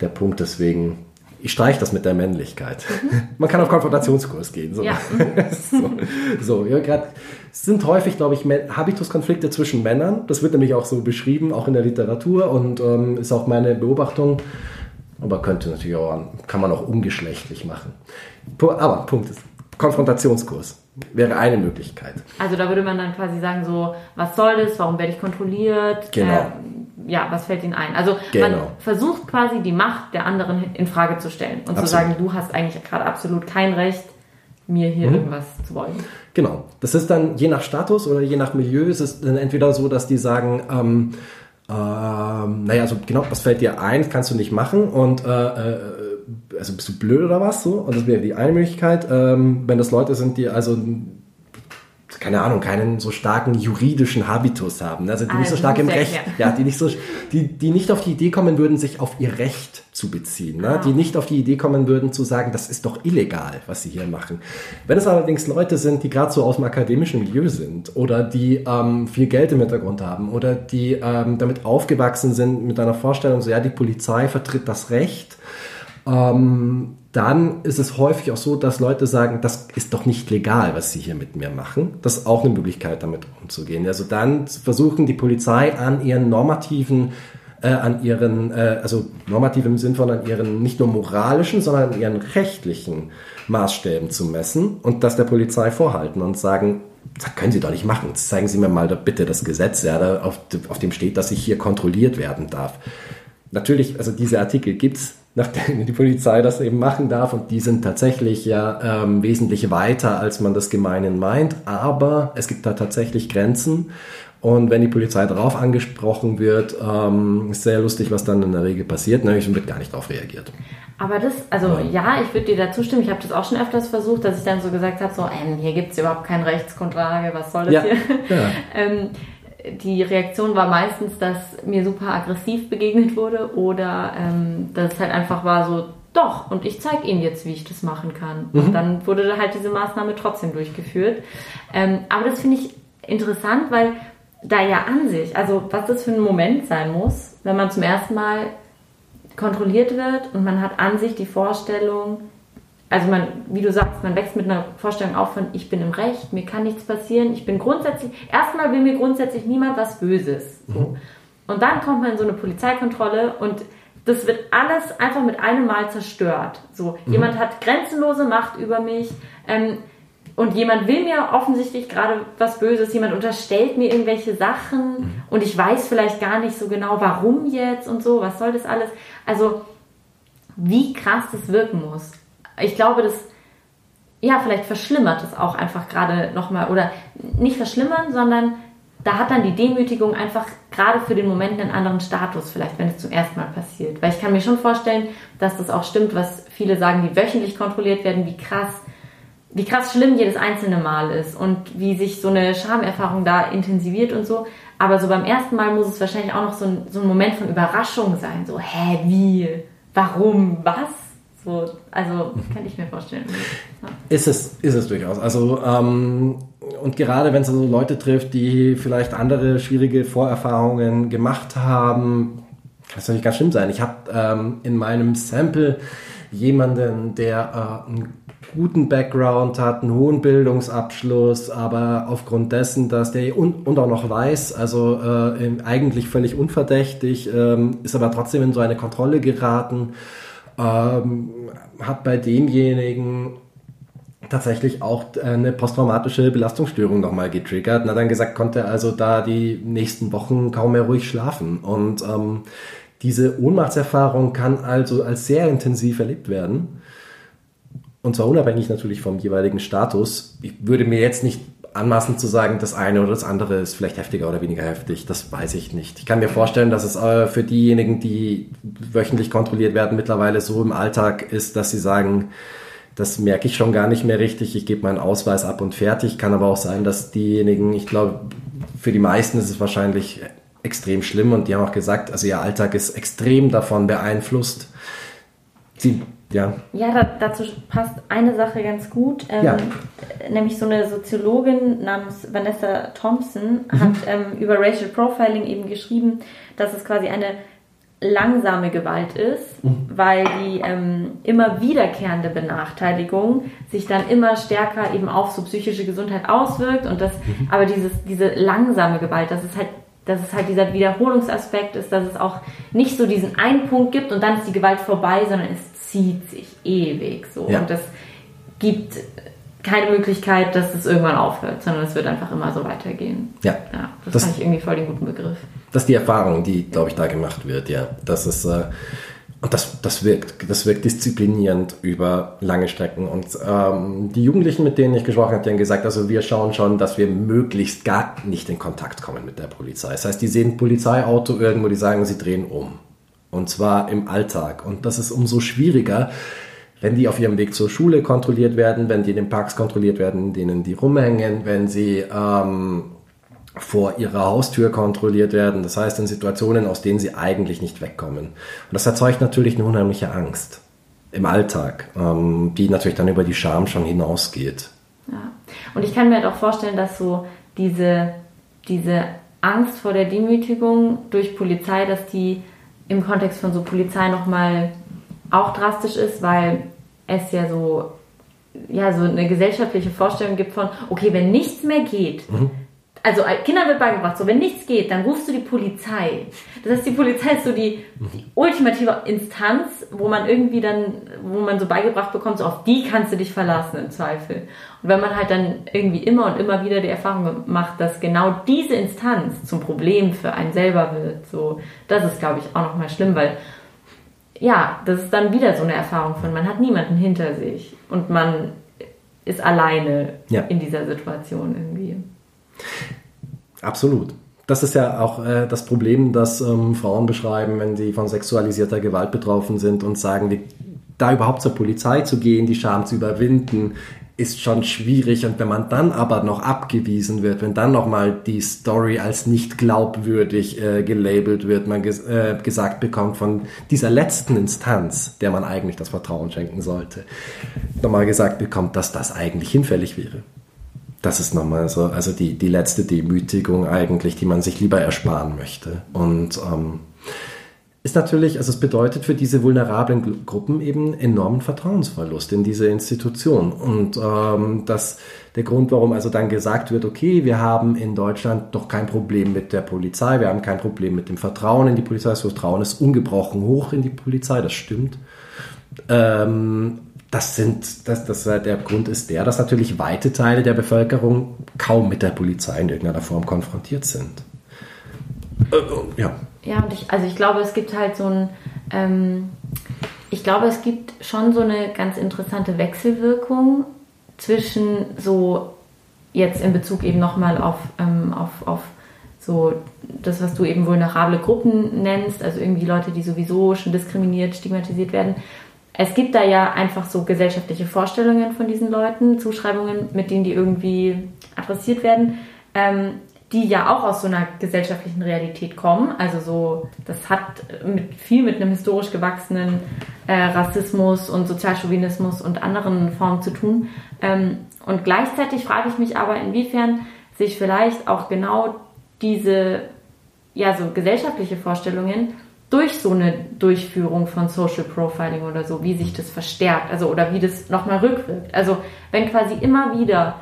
B: der Punkt, deswegen ich streiche das mit der Männlichkeit. Mhm. Man kann auf Konfrontationskurs gehen. So, ja. so, so ja, grad, es sind häufig, glaube ich, Habituskonflikte zwischen Männern. Das wird nämlich auch so beschrieben, auch in der Literatur und ähm, ist auch meine Beobachtung. Aber könnte natürlich auch, kann man auch ungeschlechtlich machen. Aber Punkt ist, Konfrontationskurs wäre eine Möglichkeit.
A: Also da würde man dann quasi sagen, so, was soll das, warum werde ich kontrolliert?
B: Genau. Äh,
A: ja, was fällt ihnen ein? Also genau. man versucht quasi die Macht der anderen in Frage zu stellen und Absolut. zu sagen, du hast eigentlich gerade absolut kein Recht, mir hier mhm. irgendwas zu wollen.
B: Genau. Das ist dann je nach Status oder je nach Milieu ist es dann entweder so, dass die sagen, ähm, ähm, naja, also genau, was fällt dir ein, kannst du nicht machen und äh, äh, also bist du blöd oder was so? Und das wäre die eine Möglichkeit. Ähm, wenn das Leute sind, die also keine Ahnung, keinen so starken juridischen Habitus haben, ne? also die also nicht so stark im Recht, ja. ja, die nicht so, die, die nicht auf die Idee kommen würden, sich auf ihr Recht zu beziehen, ne? Ah. die nicht auf die Idee kommen würden zu sagen, das ist doch illegal, was sie hier machen. Wenn es allerdings Leute sind, die gerade so aus dem akademischen Milieu sind oder die ähm, viel Geld im Hintergrund haben oder die ähm, damit aufgewachsen sind mit einer Vorstellung, so ja, die Polizei vertritt das Recht, ähm, dann ist es häufig auch so, dass Leute sagen, das ist doch nicht legal, was sie hier mit mir machen. Das ist auch eine Möglichkeit, damit umzugehen. Also dann versuchen die Polizei an ihren normativen, äh, an ihren, äh, also normativ im Sinn von an ihren nicht nur moralischen, sondern an ihren rechtlichen Maßstäben zu messen und das der Polizei vorhalten und sagen, das können Sie doch nicht machen. Zeigen Sie mir mal bitte das Gesetz, ja, da auf, auf dem steht, dass ich hier kontrolliert werden darf. Natürlich, also diese Artikel gibt's nachdem die Polizei das eben machen darf. Und die sind tatsächlich ja ähm, wesentlich weiter, als man das gemeinen meint. Aber es gibt da tatsächlich Grenzen. Und wenn die Polizei darauf angesprochen wird, ähm, ist sehr lustig, was dann in der Regel passiert. Nämlich wird gar nicht darauf reagiert.
A: Aber das, also ja, ja ich würde dir da zustimmen. Ich habe das auch schon öfters versucht, dass ich dann so gesagt habe, so, ähm, hier gibt es überhaupt keine Rechtsgrundlage, was soll das ja, hier? Ja. ähm, die Reaktion war meistens, dass mir super aggressiv begegnet wurde oder ähm, dass es halt einfach war so, doch, und ich zeige Ihnen jetzt, wie ich das machen kann. Mhm. Und dann wurde halt diese Maßnahme trotzdem durchgeführt. Ähm, aber das finde ich interessant, weil da ja an sich, also was das für ein Moment sein muss, wenn man zum ersten Mal kontrolliert wird und man hat an sich die Vorstellung, also man, wie du sagst, man wächst mit einer Vorstellung auf von, ich bin im Recht, mir kann nichts passieren, ich bin grundsätzlich, erstmal will mir grundsätzlich niemand was Böses. So. Mhm. Und dann kommt man in so eine Polizeikontrolle und das wird alles einfach mit einem Mal zerstört. So, mhm. jemand hat grenzenlose Macht über mich ähm, und jemand will mir offensichtlich gerade was Böses, jemand unterstellt mir irgendwelche Sachen mhm. und ich weiß vielleicht gar nicht so genau, warum jetzt und so, was soll das alles. Also, wie krass das wirken muss ich glaube, das, ja, vielleicht verschlimmert es auch einfach gerade nochmal, oder nicht verschlimmern, sondern da hat dann die Demütigung einfach gerade für den Moment einen anderen Status, vielleicht wenn es zum ersten Mal passiert. Weil ich kann mir schon vorstellen, dass das auch stimmt, was viele sagen, die wöchentlich kontrolliert werden, wie krass, wie krass schlimm jedes einzelne Mal ist und wie sich so eine Schamerfahrung da intensiviert und so. Aber so beim ersten Mal muss es wahrscheinlich auch noch so ein, so ein Moment von Überraschung sein. So, hä, wie? Warum? Was? So, also kann ich mir vorstellen.
B: Ja. Ist es, ist es durchaus. Also, ähm, und gerade wenn es also Leute trifft, die vielleicht andere schwierige Vorerfahrungen gemacht haben, kann es natürlich ganz schlimm sein. Ich habe ähm, in meinem Sample jemanden, der äh, einen guten Background hat, einen hohen Bildungsabschluss, aber aufgrund dessen, dass der und, und auch noch weiß, also äh, eigentlich völlig unverdächtig, ähm, ist aber trotzdem in so eine Kontrolle geraten, ähm, hat bei demjenigen tatsächlich auch äh, eine posttraumatische Belastungsstörung nochmal getriggert und hat dann gesagt, konnte also da die nächsten Wochen kaum mehr ruhig schlafen. Und ähm, diese Ohnmachtserfahrung kann also als sehr intensiv erlebt werden. Und zwar unabhängig natürlich vom jeweiligen Status. Ich würde mir jetzt nicht anmaßen zu sagen, das eine oder das andere ist vielleicht heftiger oder weniger heftig. Das weiß ich nicht. Ich kann mir vorstellen, dass es äh, für diejenigen, die wöchentlich kontrolliert werden, mittlerweile so im Alltag ist, dass sie sagen, das merke ich schon gar nicht mehr richtig. Ich gebe meinen Ausweis ab und fertig. Kann aber auch sein, dass diejenigen, ich glaube, für die meisten ist es wahrscheinlich extrem schlimm und die haben auch gesagt, also ihr Alltag ist extrem davon beeinflusst.
A: Sie, ja. Ja, da, dazu passt eine Sache ganz gut, ähm, ja. nämlich so eine Soziologin namens Vanessa Thompson mhm. hat ähm, über Racial Profiling eben geschrieben, dass es quasi eine langsame Gewalt ist, mhm. weil die ähm, immer wiederkehrende Benachteiligung sich dann immer stärker eben auf so psychische Gesundheit auswirkt und das, mhm. aber dieses, diese langsame Gewalt, das ist halt dass es halt dieser Wiederholungsaspekt ist, dass es auch nicht so diesen einen Punkt gibt und dann ist die Gewalt vorbei, sondern es zieht sich ewig so. Ja. Und das gibt keine Möglichkeit, dass es irgendwann aufhört, sondern es wird einfach immer so weitergehen.
B: Ja.
A: ja das, das fand ich irgendwie voll den guten Begriff.
B: Das ist die Erfahrung, die, glaube ich, da gemacht wird, ja. Das ist, äh, und das, das wirkt, das wirkt disziplinierend über lange Strecken. Und ähm, die Jugendlichen, mit denen ich gesprochen habe, die haben gesagt, also wir schauen schon, dass wir möglichst gar nicht in Kontakt kommen mit der Polizei. Das heißt, die sehen ein Polizeiauto irgendwo, die sagen, sie drehen um. Und zwar im Alltag. Und das ist umso schwieriger, wenn die auf ihrem Weg zur Schule kontrolliert werden, wenn die in den Parks kontrolliert werden, in denen die rumhängen, wenn sie ähm, vor ihrer Haustür kontrolliert werden. Das heißt in Situationen, aus denen sie eigentlich nicht wegkommen. Und das erzeugt natürlich eine unheimliche Angst im Alltag, ähm, die natürlich dann über die Scham schon hinausgeht.
A: Ja. Und ich kann mir halt auch vorstellen, dass so diese, diese Angst vor der Demütigung durch Polizei, dass die im Kontext von so Polizei nochmal auch drastisch ist, weil es ja so, ja, so eine gesellschaftliche Vorstellung gibt von, okay, wenn nichts mehr geht, mhm also Kindern wird beigebracht, so wenn nichts geht, dann rufst du die Polizei. Das heißt, die Polizei ist so die, die, ultimative Instanz, wo man irgendwie dann, wo man so beigebracht bekommt, so auf die kannst du dich verlassen im Zweifel. Und wenn man halt dann irgendwie immer und immer wieder die Erfahrung macht, dass genau diese Instanz zum Problem für einen selber wird, so, das ist, glaube ich, auch nochmal schlimm, weil ja, das ist dann wieder so eine Erfahrung von, man hat niemanden hinter sich und man ist alleine ja. in dieser Situation irgendwie.
B: Absolut. Das ist ja auch äh, das Problem, das ähm, Frauen beschreiben, wenn sie von sexualisierter Gewalt betroffen sind und sagen, die, da überhaupt zur Polizei zu gehen, die Scham zu überwinden, ist schon schwierig. Und wenn man dann aber noch abgewiesen wird, wenn dann nochmal die Story als nicht glaubwürdig äh, gelabelt wird, man ges äh, gesagt bekommt von dieser letzten Instanz, der man eigentlich das Vertrauen schenken sollte, nochmal gesagt bekommt, dass das eigentlich hinfällig wäre das ist nochmal so, also die, die letzte Demütigung eigentlich, die man sich lieber ersparen möchte. Und ähm, ist natürlich, also es bedeutet für diese vulnerablen Gruppen eben enormen Vertrauensverlust in diese Institution. Und ähm, das der Grund, warum also dann gesagt wird, okay, wir haben in Deutschland doch kein Problem mit der Polizei, wir haben kein Problem mit dem Vertrauen in die Polizei, das Vertrauen ist ungebrochen hoch in die Polizei, das stimmt. Ähm, das sind, das, das, der Grund ist der, dass natürlich weite Teile der Bevölkerung kaum mit der Polizei in irgendeiner Form konfrontiert sind.
A: Äh, ja. Ja, und ich, also ich glaube, es gibt halt so ein, ähm, ich glaube, es gibt schon so eine ganz interessante Wechselwirkung zwischen so jetzt in Bezug eben nochmal auf, ähm, auf, auf so das, was du eben vulnerable Gruppen nennst, also irgendwie Leute, die sowieso schon diskriminiert, stigmatisiert werden es gibt da ja einfach so gesellschaftliche Vorstellungen von diesen Leuten, Zuschreibungen, mit denen die irgendwie adressiert werden. Ähm, die ja auch aus so einer gesellschaftlichen Realität kommen. Also so, das hat mit, viel mit einem historisch gewachsenen äh, Rassismus und Sozialchauvinismus und anderen Formen zu tun. Ähm, und gleichzeitig frage ich mich aber, inwiefern sich vielleicht auch genau diese ja so gesellschaftliche Vorstellungen durch so eine Durchführung von Social Profiling oder so, wie sich das verstärkt, also oder wie das nochmal rückwirkt. Also wenn quasi immer wieder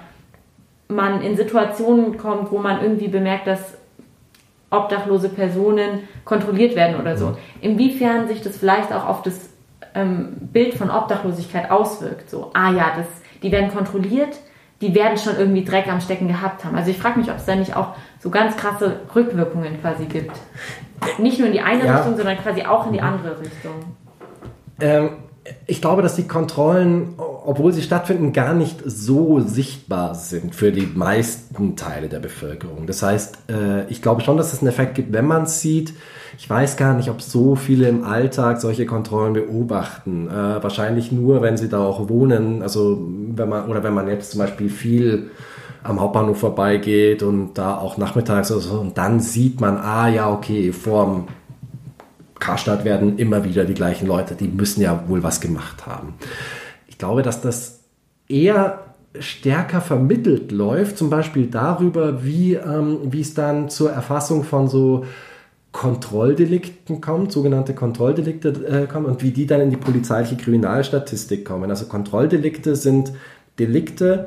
A: man in Situationen kommt, wo man irgendwie bemerkt, dass obdachlose Personen kontrolliert werden oder so, inwiefern sich das vielleicht auch auf das ähm, Bild von Obdachlosigkeit auswirkt. So, ah ja, das, die werden kontrolliert, die werden schon irgendwie Dreck am Stecken gehabt haben. Also ich frage mich, ob es da nicht auch so ganz krasse Rückwirkungen quasi gibt. Nicht nur in die eine ja. Richtung, sondern quasi auch in die andere Richtung.
B: Ähm, ich glaube, dass die Kontrollen, obwohl sie stattfinden, gar nicht so sichtbar sind für die meisten Teile der Bevölkerung. Das heißt, äh, ich glaube schon, dass es einen Effekt gibt, wenn man es sieht. Ich weiß gar nicht, ob so viele im Alltag solche Kontrollen beobachten. Äh, wahrscheinlich nur, wenn sie da auch wohnen. Also wenn man oder wenn man jetzt zum Beispiel viel am Hauptbahnhof vorbeigeht und da auch nachmittags oder so und dann sieht man, ah ja, okay, vorm Karstadt werden immer wieder die gleichen Leute, die müssen ja wohl was gemacht haben. Ich glaube, dass das eher stärker vermittelt läuft, zum Beispiel darüber, wie, ähm, es dann zur Erfassung von so Kontrolldelikten kommt, sogenannte Kontrolldelikte äh, kommen und wie die dann in die polizeiliche Kriminalstatistik kommen. Also Kontrolldelikte sind Delikte,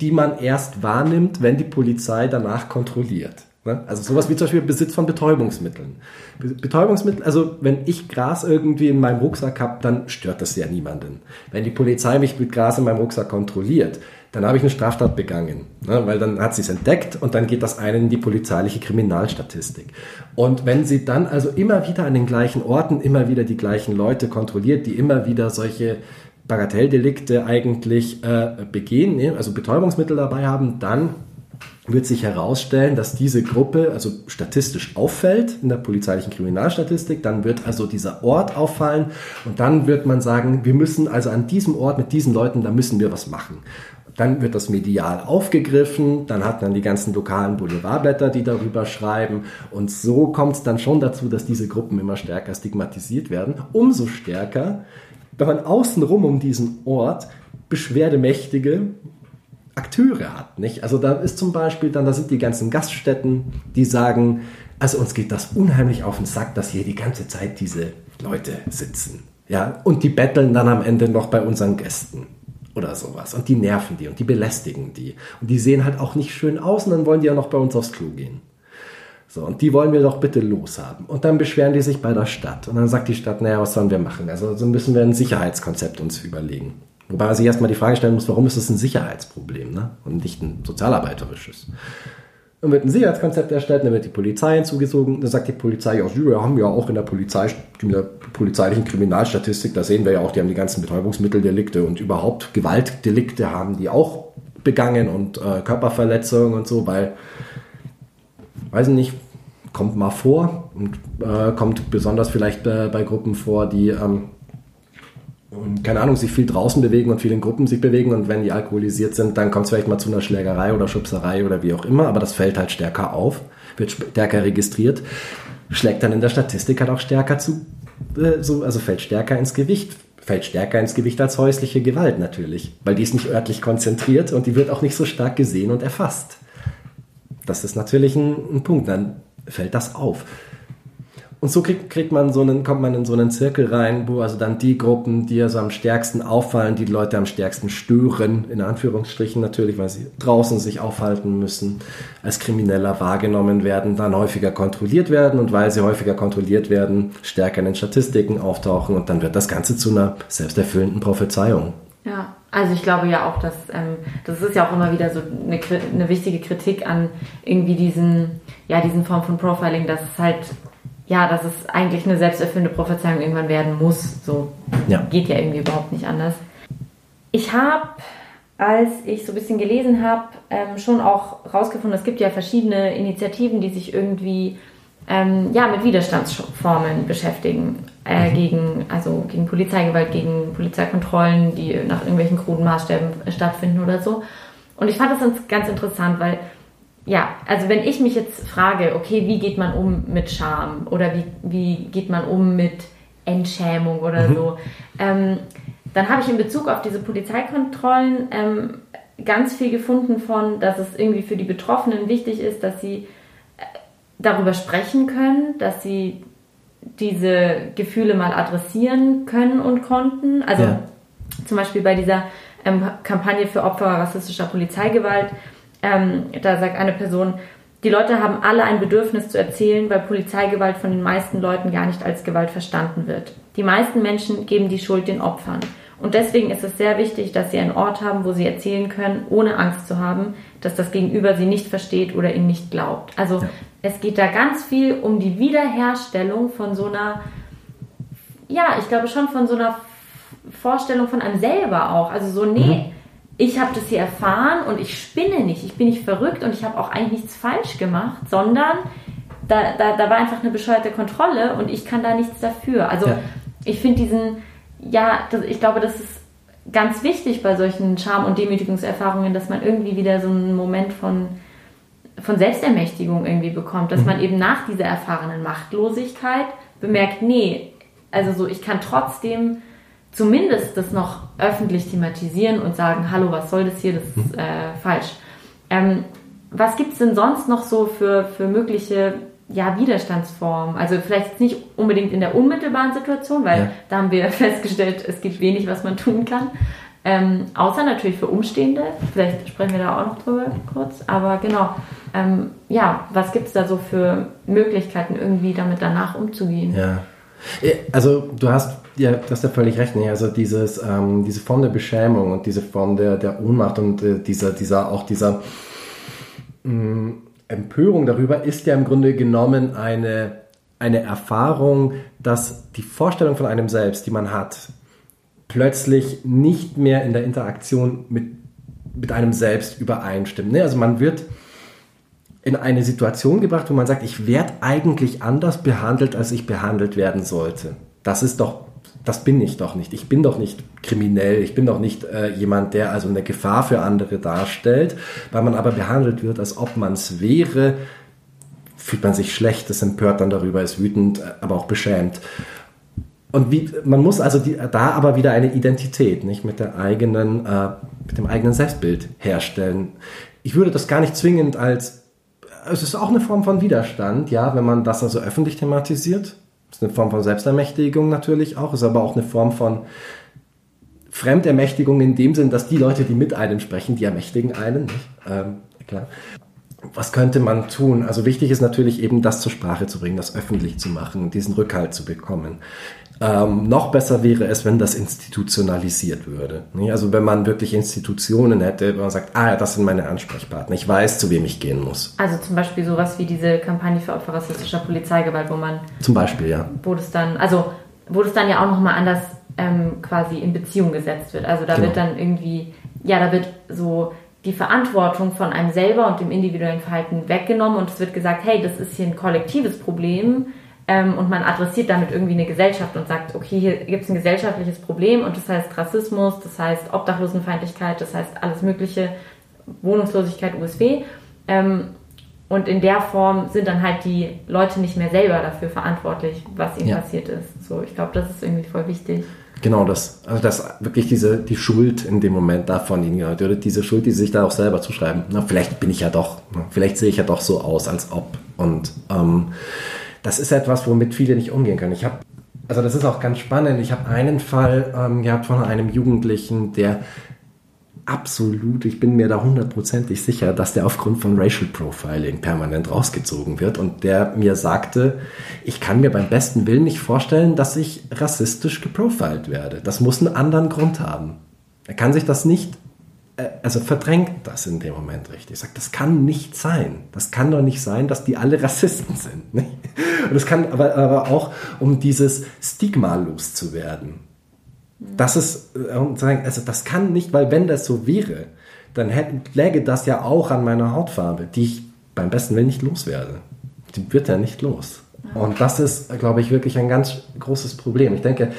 B: die man erst wahrnimmt, wenn die Polizei danach kontrolliert. Ne? Also sowas wie zum Beispiel Besitz von Betäubungsmitteln. Betäubungsmittel, also wenn ich Gras irgendwie in meinem Rucksack habe, dann stört das ja niemanden. Wenn die Polizei mich mit Gras in meinem Rucksack kontrolliert, dann habe ich eine Straftat begangen, ne? weil dann hat sie es entdeckt und dann geht das einen in die polizeiliche Kriminalstatistik. Und wenn sie dann also immer wieder an den gleichen Orten, immer wieder die gleichen Leute kontrolliert, die immer wieder solche Bagatelldelikte eigentlich äh, begehen, ne? also Betäubungsmittel dabei haben, dann wird sich herausstellen, dass diese Gruppe also statistisch auffällt in der polizeilichen Kriminalstatistik. Dann wird also dieser Ort auffallen und dann wird man sagen, wir müssen also an diesem Ort mit diesen Leuten, da müssen wir was machen. Dann wird das medial aufgegriffen, dann hat man die ganzen lokalen Boulevardblätter, die darüber schreiben und so kommt es dann schon dazu, dass diese Gruppen immer stärker stigmatisiert werden. Umso stärker, wenn man außenrum um diesen Ort beschwerdemächtige Akteure hat, nicht? Also da ist zum Beispiel dann, da sind die ganzen Gaststätten, die sagen, also uns geht das unheimlich auf den Sack, dass hier die ganze Zeit diese Leute sitzen, ja? Und die betteln dann am Ende noch bei unseren Gästen oder sowas und die nerven die und die belästigen die und die sehen halt auch nicht schön aus und dann wollen die ja noch bei uns aufs Klo gehen. So, und die wollen wir doch bitte loshaben. Und dann beschweren die sich bei der Stadt. Und dann sagt die Stadt, naja, was sollen wir machen? Also so müssen wir ein Sicherheitskonzept uns überlegen. Wobei man sich erstmal die Frage stellen muss, warum ist das ein Sicherheitsproblem ne? und nicht ein sozialarbeiterisches. Dann wird ein Sicherheitskonzept erstellt, dann wird die Polizei hinzugezogen, dann sagt die Polizei, ja, wir haben ja auch in der, Polizei, in der polizeilichen Kriminalstatistik, da sehen wir ja auch, die haben die ganzen Betäubungsmitteldelikte und überhaupt Gewaltdelikte haben die auch begangen und äh, Körperverletzungen und so, weil, weiß ich nicht, kommt mal vor und äh, kommt besonders vielleicht äh, bei Gruppen vor, die ähm, keine Ahnung, sich viel draußen bewegen und viel in Gruppen sich bewegen und wenn die alkoholisiert sind, dann kommt es vielleicht mal zu einer Schlägerei oder Schubserei oder wie auch immer, aber das fällt halt stärker auf, wird stärker registriert, schlägt dann in der Statistik halt auch stärker zu, äh, so, also fällt stärker ins Gewicht, fällt stärker ins Gewicht als häusliche Gewalt natürlich, weil die ist nicht örtlich konzentriert und die wird auch nicht so stark gesehen und erfasst. Das ist natürlich ein, ein Punkt, dann fällt das auf. Und so kriegt, kriegt man so einen, kommt man in so einen Zirkel rein, wo also dann die Gruppen, die also am stärksten auffallen, die, die Leute am stärksten stören, in Anführungsstrichen natürlich, weil sie draußen sich aufhalten müssen, als Krimineller wahrgenommen werden, dann häufiger kontrolliert werden und weil sie häufiger kontrolliert werden, stärker in den Statistiken auftauchen und dann wird das Ganze zu einer selbsterfüllenden Prophezeiung.
A: Ja, also ich glaube ja auch, dass ähm, das ist ja auch immer wieder so eine, eine wichtige Kritik an irgendwie diesen, ja, diesen Form von Profiling, dass es halt ja, dass es eigentlich eine selbsterfüllende Prophezeiung irgendwann werden muss. So ja. geht ja irgendwie überhaupt nicht anders. Ich habe, als ich so ein bisschen gelesen habe, ähm, schon auch rausgefunden, es gibt ja verschiedene Initiativen, die sich irgendwie ähm, ja, mit Widerstandsformen beschäftigen. Äh, mhm. gegen, also gegen Polizeigewalt, gegen Polizeikontrollen, die nach irgendwelchen kruden Maßstäben stattfinden oder so. Und ich fand das ganz interessant, weil ja, also wenn ich mich jetzt frage, okay, wie geht man um mit Scham oder wie, wie geht man um mit Entschämung oder mhm. so, ähm, dann habe ich in Bezug auf diese Polizeikontrollen ähm, ganz viel gefunden von, dass es irgendwie für die Betroffenen wichtig ist, dass sie äh, darüber sprechen können, dass sie diese Gefühle mal adressieren können und konnten. Also ja. zum Beispiel bei dieser ähm, Kampagne für Opfer rassistischer Polizeigewalt, ähm, da sagt eine Person, die Leute haben alle ein Bedürfnis zu erzählen, weil Polizeigewalt von den meisten Leuten gar nicht als Gewalt verstanden wird. Die meisten Menschen geben die Schuld den Opfern. Und deswegen ist es sehr wichtig, dass sie einen Ort haben, wo sie erzählen können, ohne Angst zu haben, dass das Gegenüber sie nicht versteht oder ihnen nicht glaubt. Also ja. es geht da ganz viel um die Wiederherstellung von so einer, ja, ich glaube schon von so einer Vorstellung von einem selber auch. Also so, nee, mhm. Ich habe das hier erfahren und ich spinne nicht, ich bin nicht verrückt und ich habe auch eigentlich nichts falsch gemacht, sondern da, da, da war einfach eine bescheuerte Kontrolle und ich kann da nichts dafür. Also ja. ich finde diesen ja, das, ich glaube, das ist ganz wichtig bei solchen Scham- und Demütigungserfahrungen, dass man irgendwie wieder so einen Moment von, von Selbstermächtigung irgendwie bekommt, dass mhm. man eben nach dieser erfahrenen Machtlosigkeit bemerkt, nee, also so, ich kann trotzdem zumindest das noch öffentlich thematisieren und sagen, hallo, was soll das hier, das ist mhm. äh, falsch. Ähm, was gibt es denn sonst noch so für, für mögliche ja, Widerstandsform. Also vielleicht nicht unbedingt in der unmittelbaren Situation, weil ja. da haben wir festgestellt, es gibt wenig, was man tun kann. Ähm, außer natürlich für Umstehende. Vielleicht sprechen wir da auch noch drüber kurz. Aber genau, ähm, ja, was gibt es da so für Möglichkeiten, irgendwie damit danach umzugehen?
B: Ja. Also du hast ja, das ist ja völlig recht. Nee. Also dieses, ähm, diese Form der Beschämung und diese Form der, der Ohnmacht und äh, dieser, dieser, auch dieser mh, mm, Empörung darüber ist ja im Grunde genommen eine, eine Erfahrung, dass die Vorstellung von einem selbst, die man hat, plötzlich nicht mehr in der Interaktion mit, mit einem selbst übereinstimmt. Ne? Also man wird in eine Situation gebracht, wo man sagt, ich werde eigentlich anders behandelt, als ich behandelt werden sollte. Das ist doch das bin ich doch nicht. Ich bin doch nicht kriminell, ich bin doch nicht äh, jemand, der also eine Gefahr für andere darstellt, weil man aber behandelt wird, als ob man es wäre, fühlt man sich schlecht, ist empört dann darüber, ist wütend, äh, aber auch beschämt. Und wie, man muss also die, da aber wieder eine Identität, nicht mit der eigenen, äh, mit dem eigenen Selbstbild herstellen. Ich würde das gar nicht zwingend als, es ist auch eine Form von Widerstand, ja, wenn man das also öffentlich thematisiert ist eine Form von Selbstermächtigung natürlich auch, ist aber auch eine Form von Fremdermächtigung in dem Sinn, dass die Leute, die mit einem sprechen, die ermächtigen einen. Ähm, klar. Was könnte man tun? Also wichtig ist natürlich eben, das zur Sprache zu bringen, das öffentlich zu machen, diesen Rückhalt zu bekommen. Ähm, noch besser wäre es, wenn das institutionalisiert würde. Also wenn man wirklich Institutionen hätte, wo man sagt, ah ja, das sind meine Ansprechpartner, ich weiß, zu wem ich gehen muss.
A: Also zum Beispiel sowas wie diese Kampagne für Opfer rassistischer Polizeigewalt, wo man...
B: Zum Beispiel, ja.
A: Wo das dann, also wo das dann ja auch nochmal anders ähm, quasi in Beziehung gesetzt wird. Also da genau. wird dann irgendwie, ja, da wird so die Verantwortung von einem selber und dem individuellen Verhalten weggenommen und es wird gesagt, hey, das ist hier ein kollektives Problem ähm, und man adressiert damit irgendwie eine Gesellschaft und sagt, okay, hier gibt es ein gesellschaftliches Problem und das heißt Rassismus, das heißt Obdachlosenfeindlichkeit, das heißt alles Mögliche, Wohnungslosigkeit, USW. Ähm, und in der Form sind dann halt die Leute nicht mehr selber dafür verantwortlich, was ihnen ja. passiert ist. So, ich glaube, das ist irgendwie voll wichtig.
B: Genau das. Also dass wirklich diese, die Schuld in dem Moment davon ihnen gehört. Oder diese Schuld, die sie sich da auch selber zuschreiben. Na, vielleicht bin ich ja doch, vielleicht sehe ich ja doch so aus, als ob. Und ähm, das ist etwas, womit viele nicht umgehen können. Ich habe, also das ist auch ganz spannend. Ich habe einen Fall ähm, gehabt von einem Jugendlichen, der absolut, ich bin mir da hundertprozentig sicher, dass der aufgrund von Racial Profiling permanent rausgezogen wird und der mir sagte, ich kann mir beim besten Willen nicht vorstellen, dass ich rassistisch geprofilt werde. Das muss einen anderen Grund haben. Er kann sich das nicht also verdrängt das in dem Moment richtig. Sagt, das kann nicht sein. Das kann doch nicht sein, dass die alle Rassisten sind. Und es kann aber, aber auch, um dieses Stigma loszuwerden. Das ist, äh, also das kann nicht, weil wenn das so wäre, dann hätte, läge das ja auch an meiner Hautfarbe, die ich beim besten Willen nicht loswerde. Die wird ja nicht los. Und das ist, glaube ich, wirklich ein ganz großes Problem. Ich denke,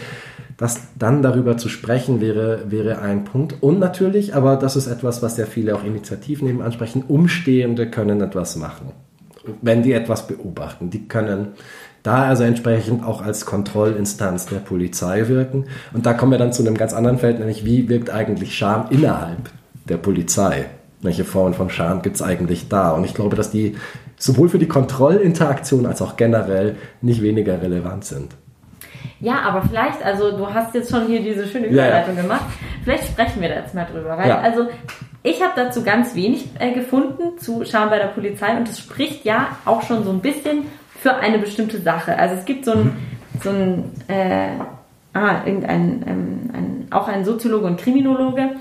B: das dann darüber zu sprechen wäre, wäre ein Punkt. Und natürlich, aber das ist etwas, was sehr viele auch Initiativen eben ansprechen, Umstehende können etwas machen, wenn die etwas beobachten. Die können da also entsprechend auch als Kontrollinstanz der Polizei wirken. Und da kommen wir dann zu einem ganz anderen Feld, nämlich wie wirkt eigentlich Scham innerhalb der Polizei? Welche Formen von Scham gibt es eigentlich da? Und ich glaube, dass die sowohl für die Kontrollinteraktion als auch generell nicht weniger relevant sind.
A: Ja, aber vielleicht, also du hast jetzt schon hier diese schöne Überleitung ja, ja. gemacht. Vielleicht sprechen wir da jetzt mal drüber, weil ja. also ich habe dazu ganz wenig äh, gefunden zu Scham bei der Polizei und es spricht ja auch schon so ein bisschen für eine bestimmte Sache. Also es gibt so ein, so ein äh, ah, irgendein, ähm, ein, auch ein Soziologe und Kriminologe,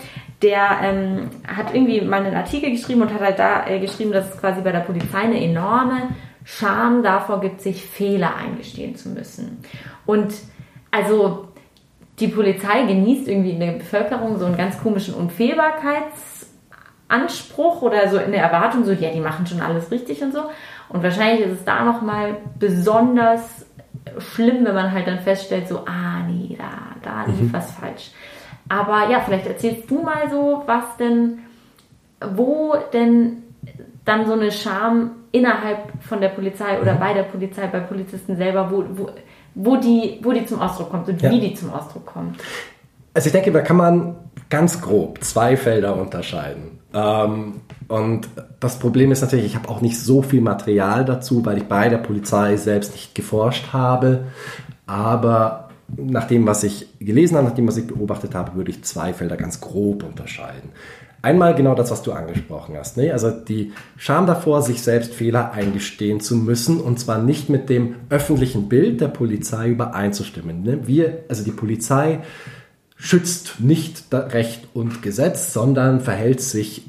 A: der ähm, hat irgendwie mal einen Artikel geschrieben und hat halt da äh, geschrieben, dass es quasi bei der Polizei eine enorme Scham davor gibt, sich Fehler eingestehen zu müssen. Und also die Polizei genießt irgendwie in der Bevölkerung so einen ganz komischen Unfehlbarkeitsanspruch oder so in der Erwartung, so, ja, die machen schon alles richtig und so. Und wahrscheinlich ist es da nochmal besonders schlimm, wenn man halt dann feststellt, so, ah, nee, da, da lief mhm. was falsch. Aber ja, vielleicht erzählst du mal so, was denn, wo denn dann so eine Scham innerhalb von der Polizei oder mhm. bei der Polizei, bei Polizisten selber, wo, wo, wo, die, wo die zum Ausdruck kommt und ja. wie die zum Ausdruck kommt.
B: Also ich denke, da kann man ganz grob zwei Felder unterscheiden. Ähm, und das Problem ist natürlich, ich habe auch nicht so viel Material dazu, weil ich bei der Polizei selbst nicht geforscht habe. Aber nach dem, was ich gelesen habe, nach dem, was ich beobachtet habe, würde ich zwei Felder ganz grob unterscheiden. Einmal genau das, was du angesprochen hast. Ne? Also die Scham davor, sich selbst Fehler eingestehen zu müssen und zwar nicht mit dem öffentlichen Bild der Polizei übereinzustimmen. Ne? Wir, also die Polizei schützt nicht Recht und Gesetz, sondern verhält sich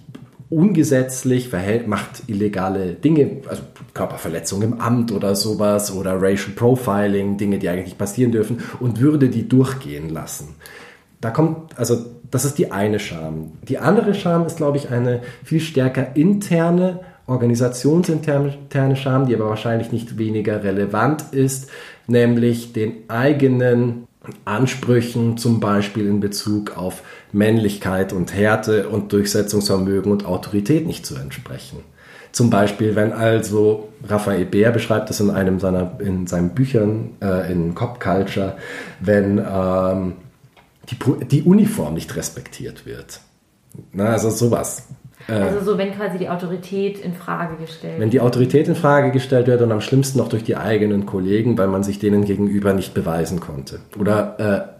B: ungesetzlich, verhält, macht illegale Dinge, also Körperverletzung im Amt oder sowas oder Racial Profiling, Dinge, die eigentlich passieren dürfen und würde die durchgehen lassen. Da kommt, also das ist die eine Scham. Die andere Scham ist, glaube ich, eine viel stärker interne, organisationsinterne Scham, die aber wahrscheinlich nicht weniger relevant ist, nämlich den eigenen Ansprüchen, zum Beispiel in Bezug auf Männlichkeit und Härte und Durchsetzungsvermögen und Autorität nicht zu entsprechen. Zum Beispiel, wenn also Raphael Bär beschreibt das in einem seiner in seinen Büchern äh, in Cop Culture, wenn ähm, die, die Uniform nicht respektiert wird. Na, also sowas.
A: Äh, also so, wenn quasi die Autorität in Frage gestellt
B: wird. Wenn die Autorität in Frage gestellt wird und am schlimmsten noch durch die eigenen Kollegen, weil man sich denen gegenüber nicht beweisen konnte. Oder äh,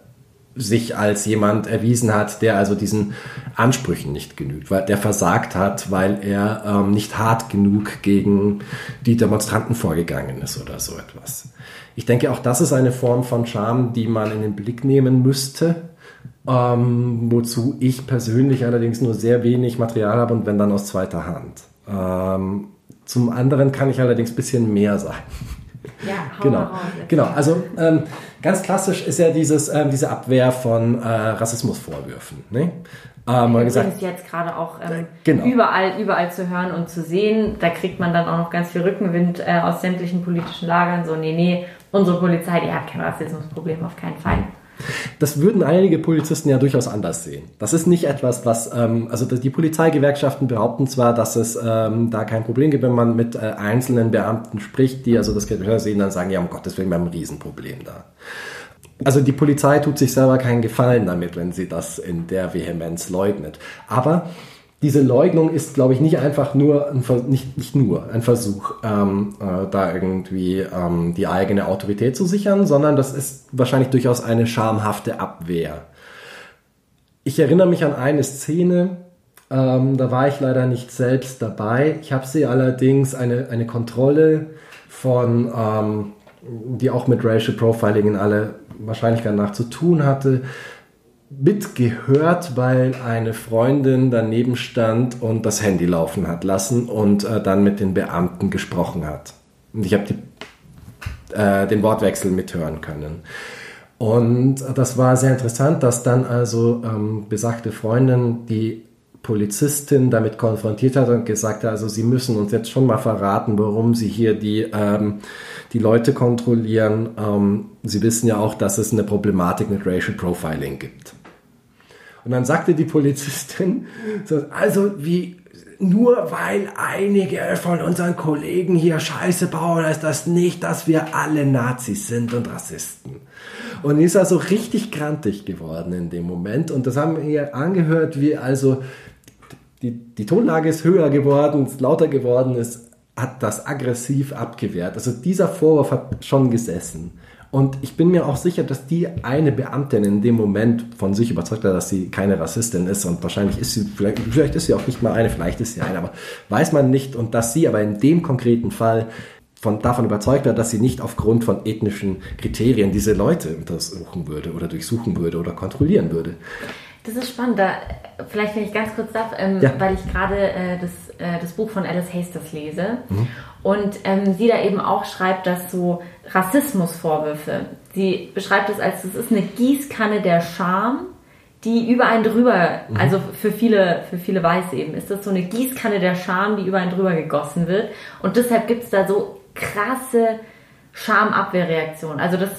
B: sich als jemand erwiesen hat, der also diesen Ansprüchen nicht genügt, weil der versagt hat, weil er ähm, nicht hart genug gegen die Demonstranten vorgegangen ist oder so etwas. Ich denke, auch das ist eine Form von Scham, die man in den Blick nehmen müsste, ähm, wozu ich persönlich allerdings nur sehr wenig Material habe und wenn dann aus zweiter Hand. Ähm, zum anderen kann ich allerdings ein bisschen mehr sagen.
A: Ja,
B: genau. Genau. Also ähm, ganz klassisch ist ja dieses, ähm, diese Abwehr von äh, Rassismusvorwürfen. Ne?
A: Ähm, mal gesagt, jetzt gerade auch ähm, genau. überall, überall zu hören und zu sehen. Da kriegt man dann auch noch ganz viel Rückenwind äh, aus sämtlichen politischen Lagern. So, nee, nee, unsere Polizei, die hat kein Rassismusproblem, auf keinen Fall.
B: Das würden einige Polizisten ja durchaus anders sehen. Das ist nicht etwas, was, ähm, also die Polizeigewerkschaften behaupten zwar, dass es ähm, da kein Problem gibt, wenn man mit äh, einzelnen Beamten spricht, die also das Gehör sehen, dann sagen, ja, um Gottes Willen, wir haben ein Riesenproblem da. Also die Polizei tut sich selber keinen Gefallen damit, wenn sie das in der Vehemenz leugnet. Aber diese Leugnung ist, glaube ich, nicht einfach nur ein, nicht, nicht nur ein Versuch, ähm, äh, da irgendwie ähm, die eigene Autorität zu sichern, sondern das ist wahrscheinlich durchaus eine schamhafte Abwehr. Ich erinnere mich an eine Szene, ähm, da war ich leider nicht selbst dabei. Ich habe sie allerdings eine, eine Kontrolle von, ähm, die auch mit Racial Profiling in aller Wahrscheinlichkeit nach zu tun hatte, mitgehört, weil eine Freundin daneben stand und das Handy laufen hat lassen und äh, dann mit den Beamten gesprochen hat. Und ich habe äh, den Wortwechsel mithören können. Und das war sehr interessant, dass dann also ähm, besagte Freundin die Polizistin damit konfrontiert hat und gesagt hat, also sie müssen uns jetzt schon mal verraten, warum sie hier die, ähm, die Leute kontrollieren. Ähm, sie wissen ja auch, dass es eine Problematik mit Racial Profiling gibt. Und dann sagte die Polizistin, also wie nur weil einige von unseren Kollegen hier Scheiße bauen, heißt das nicht, dass wir alle Nazis sind und Rassisten. Und ist also richtig grantig geworden in dem Moment. Und das haben wir hier angehört, wie also die, die Tonlage ist höher geworden, ist lauter geworden, ist, hat das aggressiv abgewehrt. Also dieser Vorwurf hat schon gesessen. Und ich bin mir auch sicher, dass die eine Beamtin in dem Moment von sich überzeugt hat, dass sie keine Rassistin ist. Und wahrscheinlich ist sie, vielleicht, vielleicht ist sie auch nicht mal eine, vielleicht ist sie eine, aber weiß man nicht. Und dass sie aber in dem konkreten Fall von, davon überzeugt war, dass sie nicht aufgrund von ethnischen Kriterien diese Leute untersuchen würde oder durchsuchen würde oder kontrollieren würde.
A: Das ist spannend. Da, vielleicht, wenn ich ganz kurz darf, ähm, ja. weil ich gerade äh, das, äh, das Buch von Alice Hasters lese mhm. und ähm, sie da eben auch schreibt, dass so Rassismusvorwürfe, sie beschreibt es als, es ist eine Gießkanne der Scham, die über einen drüber, mhm. also für viele, für viele Weiße eben, ist das so eine Gießkanne der Scham, die über einen drüber gegossen wird. Und deshalb gibt es da so krasse Schamabwehrreaktionen. Also das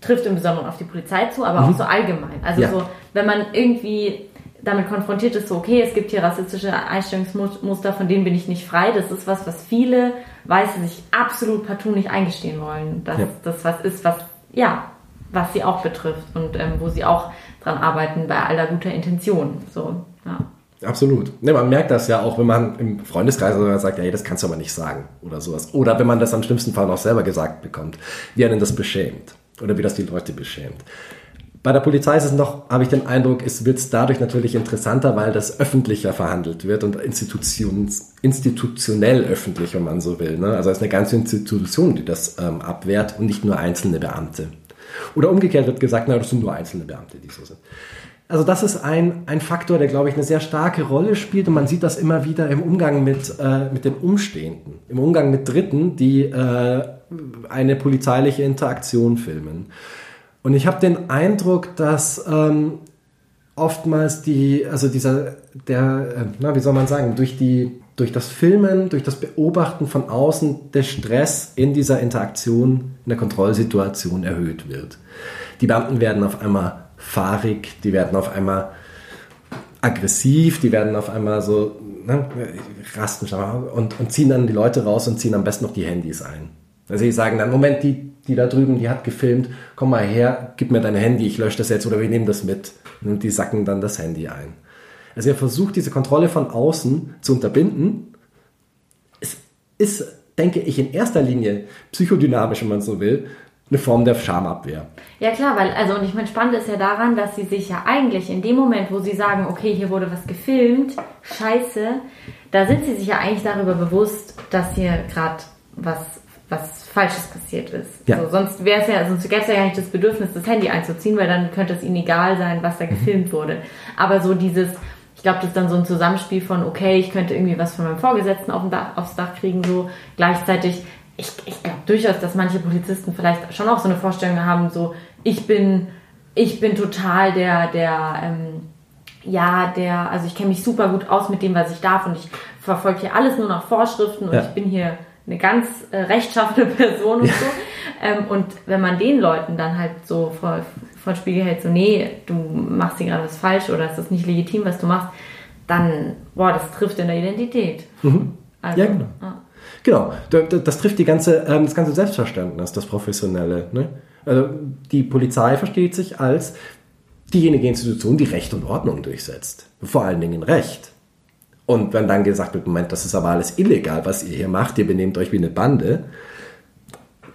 A: trifft im Besonderen auf die Polizei zu, aber mhm. auch so allgemein. Also ja. so, wenn man irgendwie damit konfrontiert ist, so, okay, es gibt hier rassistische Einstellungsmuster, von denen bin ich nicht frei. Das ist was, was viele Weiße sich absolut partout nicht eingestehen wollen. Dass ja. das was ist, was, ja, was sie auch betrifft und ähm, wo sie auch dran arbeiten bei aller guter Intention. So, ja.
B: Absolut. Ne, man merkt das ja auch, wenn man im Freundeskreis sagt, ja, hey, das kannst du aber nicht sagen oder sowas. Oder wenn man das am schlimmsten Fall noch selber gesagt bekommt, wie einen das beschämt oder wie das die Leute beschämt. Bei der Polizei ist es noch, habe ich den Eindruck, es wird dadurch natürlich interessanter, weil das öffentlicher verhandelt wird und institutionell öffentlich, wenn man so will. Ne? Also es ist eine ganze Institution, die das ähm, abwehrt und nicht nur einzelne Beamte. Oder umgekehrt wird gesagt, na, das sind nur einzelne Beamte, die so sind. Also das ist ein, ein Faktor, der, glaube ich, eine sehr starke Rolle spielt und man sieht das immer wieder im Umgang mit, äh, mit den Umstehenden, im Umgang mit Dritten, die äh, eine polizeiliche Interaktion filmen. Und ich habe den Eindruck, dass ähm, oftmals die, also dieser, der, äh, na, wie soll man sagen, durch die, durch das Filmen, durch das Beobachten von außen der Stress in dieser Interaktion, in der Kontrollsituation erhöht wird. Die Beamten werden auf einmal fahrig, die werden auf einmal aggressiv, die werden auf einmal so, ne, rasten und, und ziehen dann die Leute raus und ziehen am besten noch die Handys ein. Also sie sagen dann, Moment, die, die da drüben, die hat gefilmt, komm mal her, gib mir dein Handy, ich lösche das jetzt oder wir nehmen das mit. Und die sacken dann das Handy ein. Also er versucht, diese Kontrolle von außen zu unterbinden. Es ist, denke ich, in erster Linie psychodynamisch, wenn man so will, eine Form der Schamabwehr.
A: Ja klar, weil, also und ich meine, spannend ist ja daran, dass sie sich ja eigentlich in dem Moment, wo sie sagen, okay, hier wurde was gefilmt, scheiße, da sind sie sich ja eigentlich darüber bewusst, dass hier gerade was was Falsches passiert ist. Ja. So, sonst wäre es ja, sonst gäbe es ja gar nicht das Bedürfnis, das Handy einzuziehen, weil dann könnte es ihnen egal sein, was da mhm. gefilmt wurde. Aber so dieses, ich glaube, das ist dann so ein Zusammenspiel von, okay, ich könnte irgendwie was von meinem Vorgesetzten auf Dach, aufs Dach kriegen, so gleichzeitig. Ich, ich glaube durchaus, dass manche Polizisten vielleicht schon auch so eine Vorstellung haben, so ich bin, ich bin total der, der, ähm, ja, der, also ich kenne mich super gut aus mit dem, was ich darf und ich verfolge hier alles nur nach Vorschriften und ja. ich bin hier eine ganz äh, rechtschaffene Person und ja. so. Ähm, und wenn man den Leuten dann halt so vor, vor Spiegel hält, so, nee, du machst hier gerade was falsch oder es ist nicht legitim, was du machst, dann, boah, das trifft in der Identität.
B: Mhm. Also, ja, genau. Ah. Genau, das trifft die ganze, ähm, das ganze Selbstverständnis, das Professionelle. Ne? Also die Polizei versteht sich als diejenige Institution, die Recht und Ordnung durchsetzt. Vor allen Dingen Recht. Und wenn dann gesagt wird, Moment, das ist aber alles illegal, was ihr hier macht, ihr benehmt euch wie eine Bande,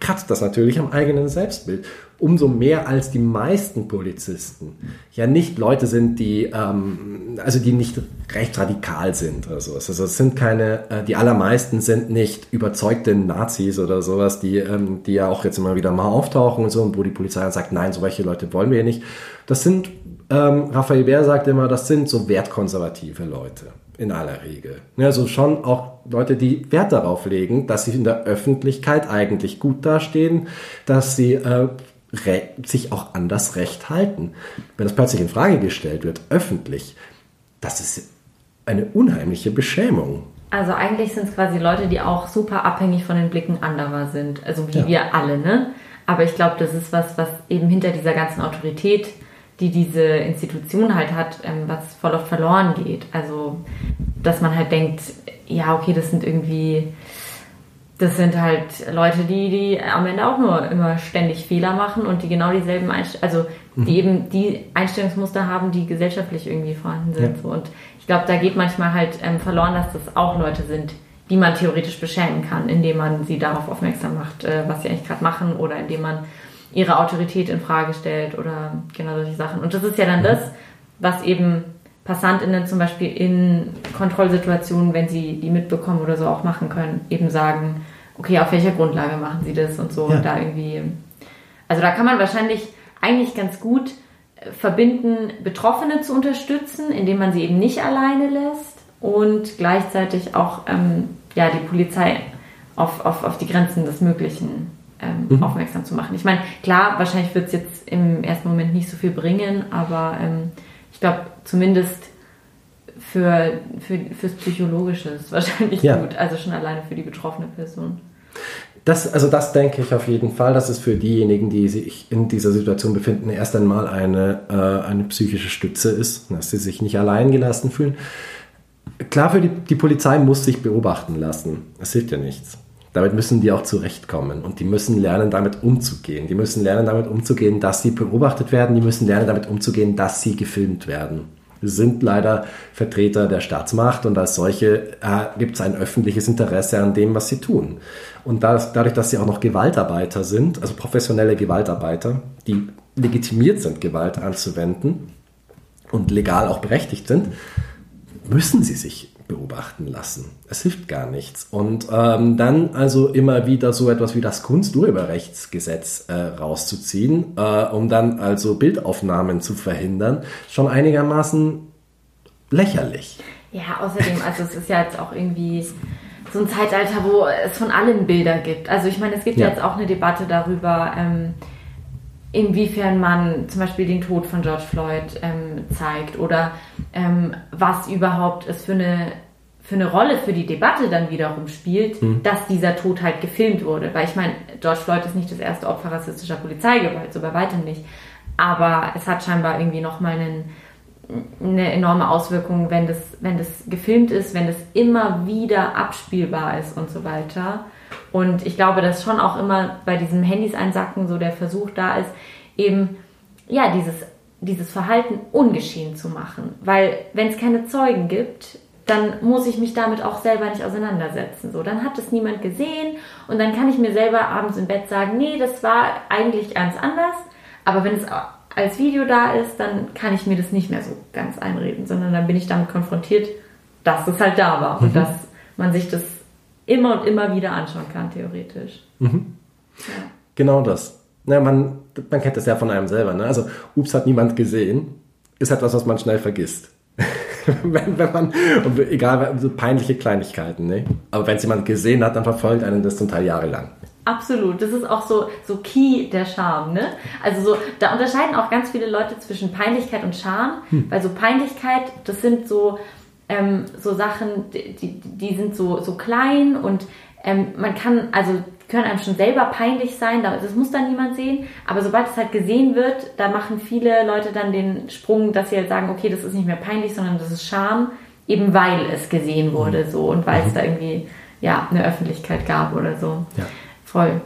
B: kratzt das natürlich am eigenen Selbstbild. Umso mehr als die meisten Polizisten ja nicht Leute sind, die, ähm, also die nicht recht radikal sind oder sowas. Also es sind keine, äh, die allermeisten sind nicht überzeugte Nazis oder sowas, die, ähm, die ja auch jetzt immer wieder mal auftauchen und so, und wo die Polizei dann sagt, nein, solche Leute wollen wir nicht. Das sind, ähm, Raphael Bär sagt immer, das sind so wertkonservative Leute in aller Regel. Also schon auch Leute, die Wert darauf legen, dass sie in der Öffentlichkeit eigentlich gut dastehen, dass sie äh, sich auch an das Recht halten. Wenn das plötzlich in Frage gestellt wird, öffentlich, das ist eine unheimliche Beschämung.
A: Also eigentlich sind es quasi Leute, die auch super abhängig von den Blicken anderer sind. Also wie
B: Ja.
A: wir alle, ne? Aber ich glaube, das ist was, was eben hinter dieser ganzen Autorität, die diese Institution halt hat, ähm, was voll oft verloren geht. Also, dass man halt denkt, ja, okay, das sind irgendwie, das sind halt Leute, die, die am Ende auch nur immer ständig Fehler machen und die genau dieselben Einst also die eben die Einstellungsmuster haben, die gesellschaftlich irgendwie vorhanden sind.
B: Ja.
A: So. Und ich glaube, da geht manchmal halt ähm, verloren, dass das auch Leute sind, die man theoretisch beschämen kann, indem man sie darauf aufmerksam macht, äh, was sie eigentlich gerade machen oder indem man ihre Autorität in Frage stellt oder genau solche Sachen. Und das ist ja dann das, was eben PassantInnen zum Beispiel in Kontrollsituationen, wenn sie die mitbekommen oder so auch machen können, eben sagen, okay, auf welcher Grundlage machen sie das und so
B: Ja.
A: und da irgendwie. Also da kann man wahrscheinlich eigentlich ganz gut äh, verbinden, Betroffene zu unterstützen, indem man sie eben nicht alleine lässt und gleichzeitig auch ähm, ja, die Polizei auf, auf, auf die Grenzen des Möglichen ähm, aufmerksam zu machen. Ich meine, klar, wahrscheinlich wird es jetzt im ersten Moment nicht so viel bringen, aber ähm, ich glaube, zumindest für, für, fürs Psychologische ist es wahrscheinlich
B: Ja.
A: gut. Also schon alleine für die betroffene Person.
B: Das, also das denke ich auf jeden Fall, dass es für diejenigen, die sich in dieser Situation befinden, erst einmal eine, äh, eine psychische Stütze ist, dass sie sich nicht allein gelassen fühlen. Klar, für die, die Polizei muss sich beobachten lassen. Es hilft ja nichts. Damit müssen die auch zurechtkommen und die müssen lernen, damit umzugehen. Die müssen lernen, damit umzugehen, dass sie beobachtet werden. Die müssen lernen, damit umzugehen, dass sie gefilmt werden. Wir sind leider Vertreter der Staatsmacht und als solche äh, gibt es ein öffentliches Interesse an dem, was sie tun. Und das, dadurch, dass sie auch noch Gewaltarbeiter sind, also professionelle Gewaltarbeiter, die legitimiert sind, Gewalt anzuwenden und legal auch berechtigt sind, müssen sie sich beobachten lassen. Es hilft gar nichts. Und ähm, dann also immer wieder so etwas wie das Kunsturheberrechtsgesetz äh, rauszuziehen, äh, um dann also Bildaufnahmen zu verhindern, schon einigermaßen lächerlich.
A: Ja, außerdem, also es ist ja jetzt auch irgendwie so ein Zeitalter, wo es von allem Bilder gibt. Also ich meine, es gibt ja,
B: Ja.
A: jetzt auch eine Debatte darüber, ähm, inwiefern man zum Beispiel den Tod von George Floyd ähm, zeigt oder ähm, was überhaupt es für eine für eine Rolle für die Debatte dann wiederum spielt, dass dieser Tod halt gefilmt wurde. Weil ich meine, George Floyd ist nicht das erste Opfer rassistischer Polizeigewalt, so bei weitem nicht. Aber es hat scheinbar irgendwie nochmal einen eine enorme Auswirkung, wenn das, wenn das gefilmt ist, wenn das immer wieder abspielbar ist und so weiter. Und ich glaube, dass schon auch immer bei diesem Handys einsacken so der Versuch da ist, eben ja dieses, dieses Verhalten ungeschehen zu machen. Weil wenn es keine Zeugen gibt, dann muss ich mich damit auch selber nicht auseinandersetzen. So, dann hat es niemand gesehen und dann kann ich mir selber abends im Bett sagen, nee, das war eigentlich ganz anders. Aber wenn es als Video da ist, dann kann ich mir das nicht mehr so ganz einreden, sondern dann bin ich damit konfrontiert, dass es halt da war und dass man sich das immer und immer wieder anschauen kann, theoretisch.
B: Genau das. Na, man, man kennt das ja von einem selber. Ne? Also, ups, hat niemand gesehen, ist etwas, was man schnell vergisst. wenn, wenn man, egal, so peinliche Kleinigkeiten, ne? Aber wenn es jemand gesehen hat, dann verfolgt einen das zum Teil jahrelang.
A: Absolut, das ist auch so, so Key der Scham, ne? Also so, da unterscheiden auch ganz viele Leute zwischen Peinlichkeit und Scham, weil so Peinlichkeit, das sind so, ähm, so Sachen, die, die, sind so, so klein und ähm, man kann, also können einem schon selber peinlich sein, da- das muss dann niemand sehen, aber sobald es halt gesehen wird, da machen viele Leute dann den Sprung, dass sie halt sagen, okay, das ist nicht mehr peinlich, sondern das ist Scham, eben weil es gesehen wurde so und weil es da irgendwie, ja, eine Öffentlichkeit gab oder so.
B: Ja.
A: Voll.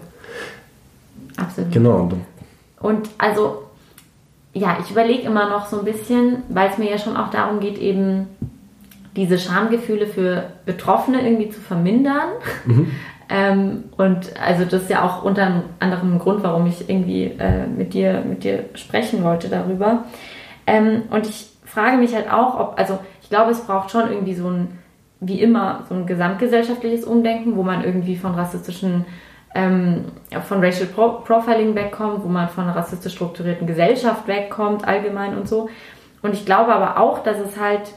A: Absolut.
B: Genau. Und
A: also, ja, ich überlege immer noch so ein bisschen, weil es mir ja schon auch darum geht, eben diese Schamgefühle für Betroffene irgendwie zu vermindern. Ähm, und also das ist ja auch unter anderem ein Grund, warum ich irgendwie äh, mit, dir, mit dir sprechen wollte darüber. Ähm, und ich frage mich halt auch, ob, also ich glaube, es braucht schon irgendwie so ein, wie immer, so ein gesamtgesellschaftliches Umdenken, wo man irgendwie von rassistischen ähm, von Racial Pro Profiling wegkommt, wo man von einer rassistisch strukturierten Gesellschaft wegkommt, allgemein und so. Und ich glaube aber auch, dass es halt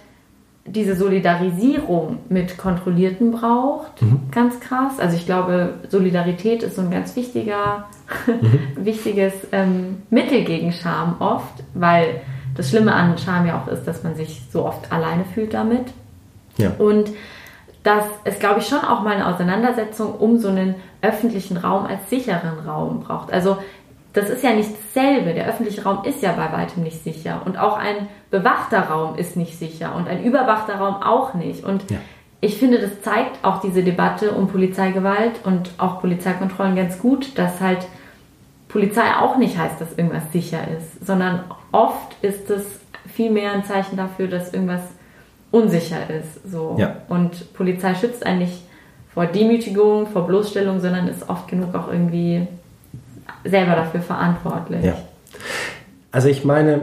A: diese Solidarisierung mit Kontrollierten braucht, ganz krass. Also ich glaube, Solidarität ist so ein ganz wichtiger, wichtiges ähm, Mittel gegen Scham oft, weil das Schlimme an Scham ja auch ist, dass man sich so oft alleine fühlt damit.
B: Ja.
A: Und dass es, glaube ich, schon auch mal eine Auseinandersetzung um so einen öffentlichen Raum als sicheren Raum braucht. Also das ist ja nicht dasselbe. Der öffentliche Raum ist ja bei weitem nicht sicher. Und auch ein bewachter Raum ist nicht sicher und ein überwachter Raum auch nicht. Und
B: Ja.
A: ich finde, das zeigt auch diese Debatte um Polizeigewalt und auch Polizeikontrollen ganz gut, dass halt Polizei auch nicht heißt, dass irgendwas sicher ist, sondern oft ist es vielmehr ein Zeichen dafür, dass irgendwas unsicher ist. So.
B: Ja.
A: Und Polizei schützt einen nicht vor Demütigung, vor Bloßstellung, sondern ist oft genug auch irgendwie selber dafür verantwortlich.
B: Ja. Also ich meine,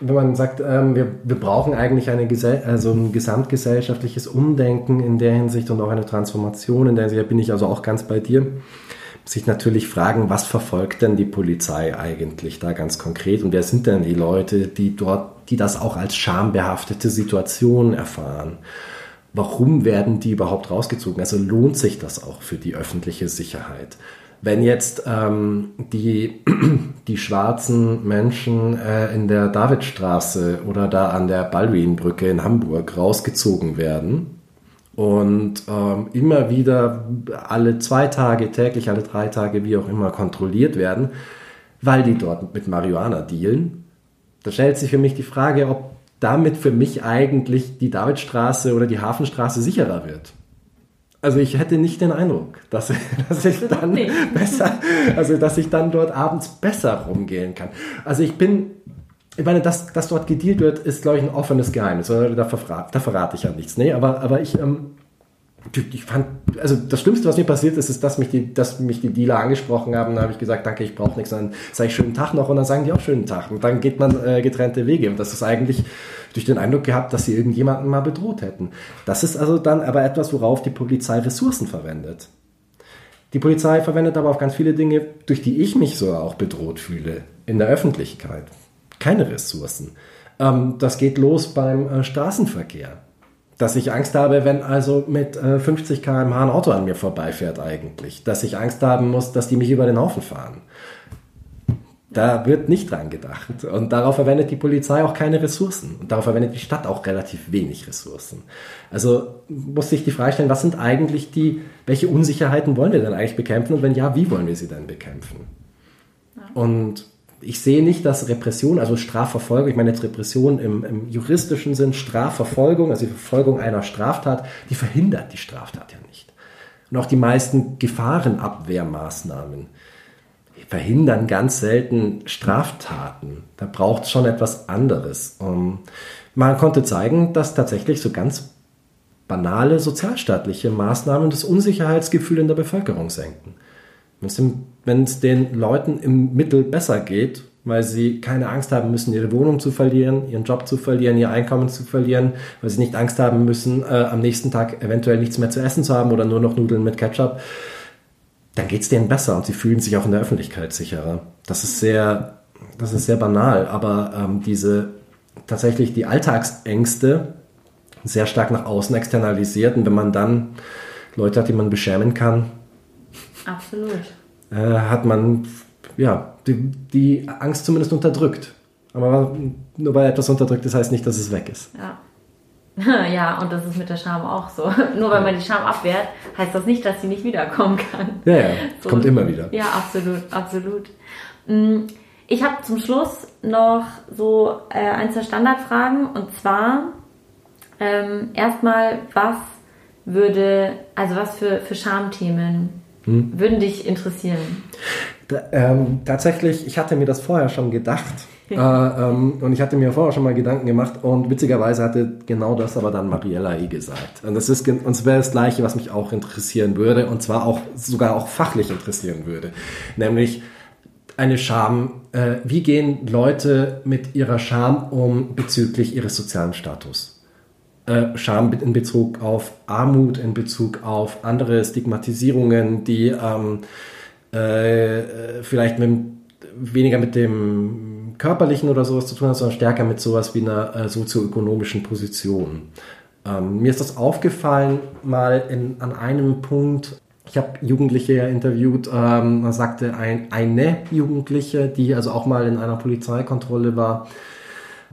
B: wenn man sagt, ähm, wir, wir brauchen eigentlich eine also ein gesamtgesellschaftliches Umdenken in der Hinsicht und auch eine Transformation in der Hinsicht, da bin ich also auch ganz bei dir, sich natürlich fragen, was verfolgt denn die Polizei eigentlich da ganz konkret und wer sind denn die Leute, die dort, die das auch als schambehaftete Situation erfahren? Warum werden die überhaupt rausgezogen? Also lohnt sich das auch für die öffentliche Sicherheit? Wenn jetzt ähm, die, die schwarzen Menschen äh, in der Davidstraße oder da an der Baldwinbrücke in Hamburg rausgezogen werden und ähm, immer wieder alle zwei Tage, täglich alle drei Tage, wie auch immer, kontrolliert werden, weil die dort mit Marihuana dealen, da stellt sich für mich die Frage, ob damit für mich eigentlich die Davidstraße oder die Hafenstraße sicherer wird. Also ich hätte nicht den Eindruck, dass, dass ich dann besser, also dass ich dann dort abends besser rumgehen kann. Also ich bin, ich meine, dass, dass dort gedealt wird, ist glaube ich ein offenes Geheimnis. oder? Da, verrate, da verrate ich ja nichts. Nee, aber, aber ich, ähm, ich fand, also das Schlimmste, was mir passiert ist, ist, dass mich die, dass mich die Dealer angesprochen haben. Da habe ich gesagt, danke, ich brauche nichts. Dann sage ich schönen Tag noch und dann sagen die auch schönen Tag. Und dann geht man äh, getrennte Wege. Und das ist eigentlich durch den Eindruck gehabt, dass sie irgendjemanden mal bedroht hätten. Das ist also dann aber etwas, worauf die Polizei Ressourcen verwendet. Die Polizei verwendet aber auf ganz viele Dinge, durch die ich mich so auch bedroht fühle, in der Öffentlichkeit. Keine Ressourcen. Ähm, das geht los beim äh, Straßenverkehr dass ich Angst habe, wenn also mit äh, 50 km/h ein Auto an mir vorbeifährt eigentlich. Dass ich Angst haben muss, dass die mich über den Haufen fahren. Da wird nicht dran gedacht. Und darauf verwendet die Polizei auch keine Ressourcen. Und darauf verwendet die Stadt auch relativ wenig Ressourcen. Also muss sich die Frage stellen, was sind eigentlich die, welche Unsicherheiten wollen wir denn eigentlich bekämpfen? Und wenn ja, wie wollen wir sie denn bekämpfen? Und ich sehe nicht, dass Repression, also Strafverfolgung, ich meine jetzt Repression im, im juristischen Sinn, Strafverfolgung, also die Verfolgung einer Straftat, die verhindert die Straftat ja nicht. Und auch die meisten Gefahrenabwehrmaßnahmen verhindern ganz selten Straftaten. Da braucht es schon etwas anderes. Um, man konnte zeigen, dass tatsächlich so ganz banale sozialstaatliche Maßnahmen das Unsicherheitsgefühl in der Bevölkerung senken. Wenn es den Leuten im Mittel besser geht, weil sie keine Angst haben müssen, ihre Wohnung zu verlieren, ihren Job zu verlieren, ihr Einkommen zu verlieren, weil sie nicht Angst haben müssen, äh, am nächsten Tag eventuell nichts mehr zu essen zu haben oder nur noch Nudeln mit Ketchup, dann geht es denen besser und sie fühlen sich auch in der Öffentlichkeit sicherer. Das ist sehr, das ist sehr banal, aber ähm, diese tatsächlich die Alltagsängste sehr stark nach außen externalisiert und wenn man dann Leute hat, die man beschämen kann,
A: Absolut.
B: äh, hat man ja die, die Angst zumindest unterdrückt. Aber nur weil etwas unterdrückt ist, heißt nicht, dass es weg ist.
A: Ja. Ja, und das ist mit der Scham auch so. Nur weil man die Scham abwehrt, heißt das nicht, dass sie nicht wiederkommen kann.
B: Ja, ja,
A: So.
B: kommt immer wieder.
A: Ja, absolut, absolut. Mm, Ich habe zum Schluss noch so äh, ein, zwei Standardfragen und zwar ähm, erstmal, was würde, also was für, für Schamthemen
B: Hm.
A: würden dich interessieren?
B: Da, ähm, tatsächlich, ich hatte mir das vorher schon gedacht. Äh, ähm, und ich hatte mir vorher schon mal Gedanken gemacht und witzigerweise hatte genau das aber dann Mariella eh gesagt. Und das ist es wäre das Gleiche, was mich auch interessieren würde und zwar auch sogar auch fachlich interessieren würde. Nämlich eine Scham. Äh, wie gehen Leute mit ihrer Scham um bezüglich ihres sozialen Status? Äh, Scham in Bezug auf Armut, in Bezug auf andere Stigmatisierungen, die ähm, äh, vielleicht mit, weniger mit dem körperlichen oder sowas zu tun hat, sondern stärker mit sowas wie einer äh, sozioökonomischen Position. Ähm, mir ist das aufgefallen mal in, an einem Punkt. Ich habe Jugendliche ja interviewt, ähm, da sagte ein, eine Jugendliche, die also auch mal in einer Polizeikontrolle war,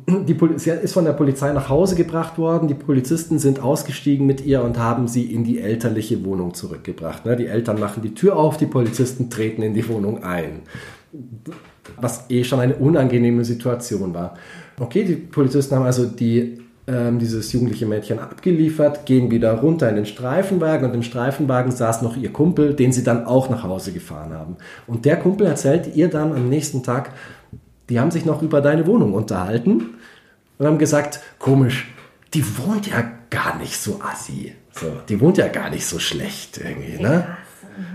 B: Die Pol sie ist von der Polizei nach Hause gebracht worden. Die Polizisten sind ausgestiegen mit ihr und haben sie in die elterliche Wohnung zurückgebracht. Ne? Die Eltern machen die Tür auf, die Polizisten treten in die Wohnung ein. Was eh schon eine unangenehme Situation war. Okay, die Polizisten haben also die ähm, dieses jugendliche Mädchen abgeliefert, gehen wieder runter in den Streifenwagen und im Streifenwagen saß noch ihr Kumpel, den sie dann auch nach Hause gefahren haben. Und der Kumpel erzählte ihr dann am nächsten Tag, die haben sich noch über deine Wohnung unterhalten und haben gesagt, komisch, die wohnt ja gar nicht so assi. So, die wohnt ja gar nicht so schlecht irgendwie, ne?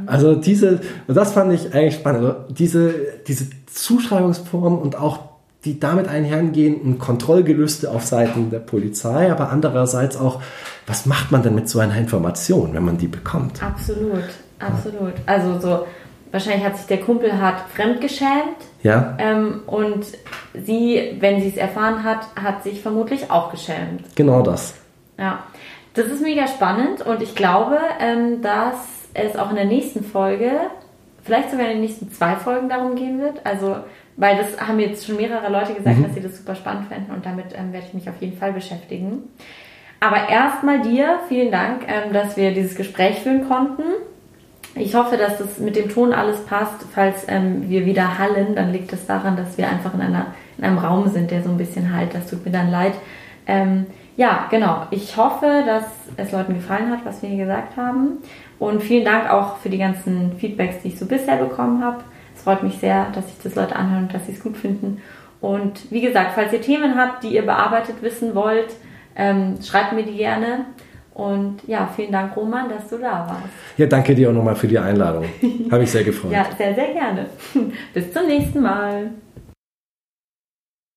B: Also diese, das fand ich eigentlich spannend. Also diese, diese Zuschreibungsform und auch die damit einhergehenden Kontrollgelüste auf Seiten der Polizei, aber andererseits auch, was macht man denn mit so einer Information, wenn man die bekommt?
A: Absolut, absolut. Also so, wahrscheinlich hat sich der Kumpel hat fremdgeschämt.
B: Ja.
A: Ähm, und sie, wenn sie es erfahren hat, hat sich vermutlich auch geschämt.
B: Genau das.
A: Ja. Das ist mega spannend und ich glaube, ähm, dass es auch in der nächsten Folge, vielleicht sogar in den nächsten zwei Folgen darum gehen wird. Also weil das haben jetzt schon mehrere Leute gesagt, mhm. dass sie das super spannend fänden und damit ähm, werde ich mich auf jeden Fall beschäftigen. Aber erstmal dir vielen Dank, ähm, dass wir dieses Gespräch führen konnten. Ich hoffe, dass das mit dem Ton alles passt. Falls ähm, wir wieder hallen, dann liegt es das daran, dass wir einfach in, einer, in einem Raum sind, der so ein bisschen halt. Das tut mir dann leid. Ähm, ja, genau. Ich hoffe, dass es Leuten gefallen hat, was wir hier gesagt haben. Und vielen Dank auch für die ganzen Feedbacks, die ich so bisher bekommen habe freut mich sehr, dass sich das Leute anhören und dass sie es gut finden. Und wie gesagt, falls ihr Themen habt, die ihr bearbeitet wissen wollt, ähm, schreibt mir die gerne. Und ja, vielen Dank, Roman, dass du da warst.
B: Ja, danke dir auch nochmal für die Einladung. Habe ich sehr gefreut.
A: ja, sehr, sehr gerne. Bis zum nächsten Mal.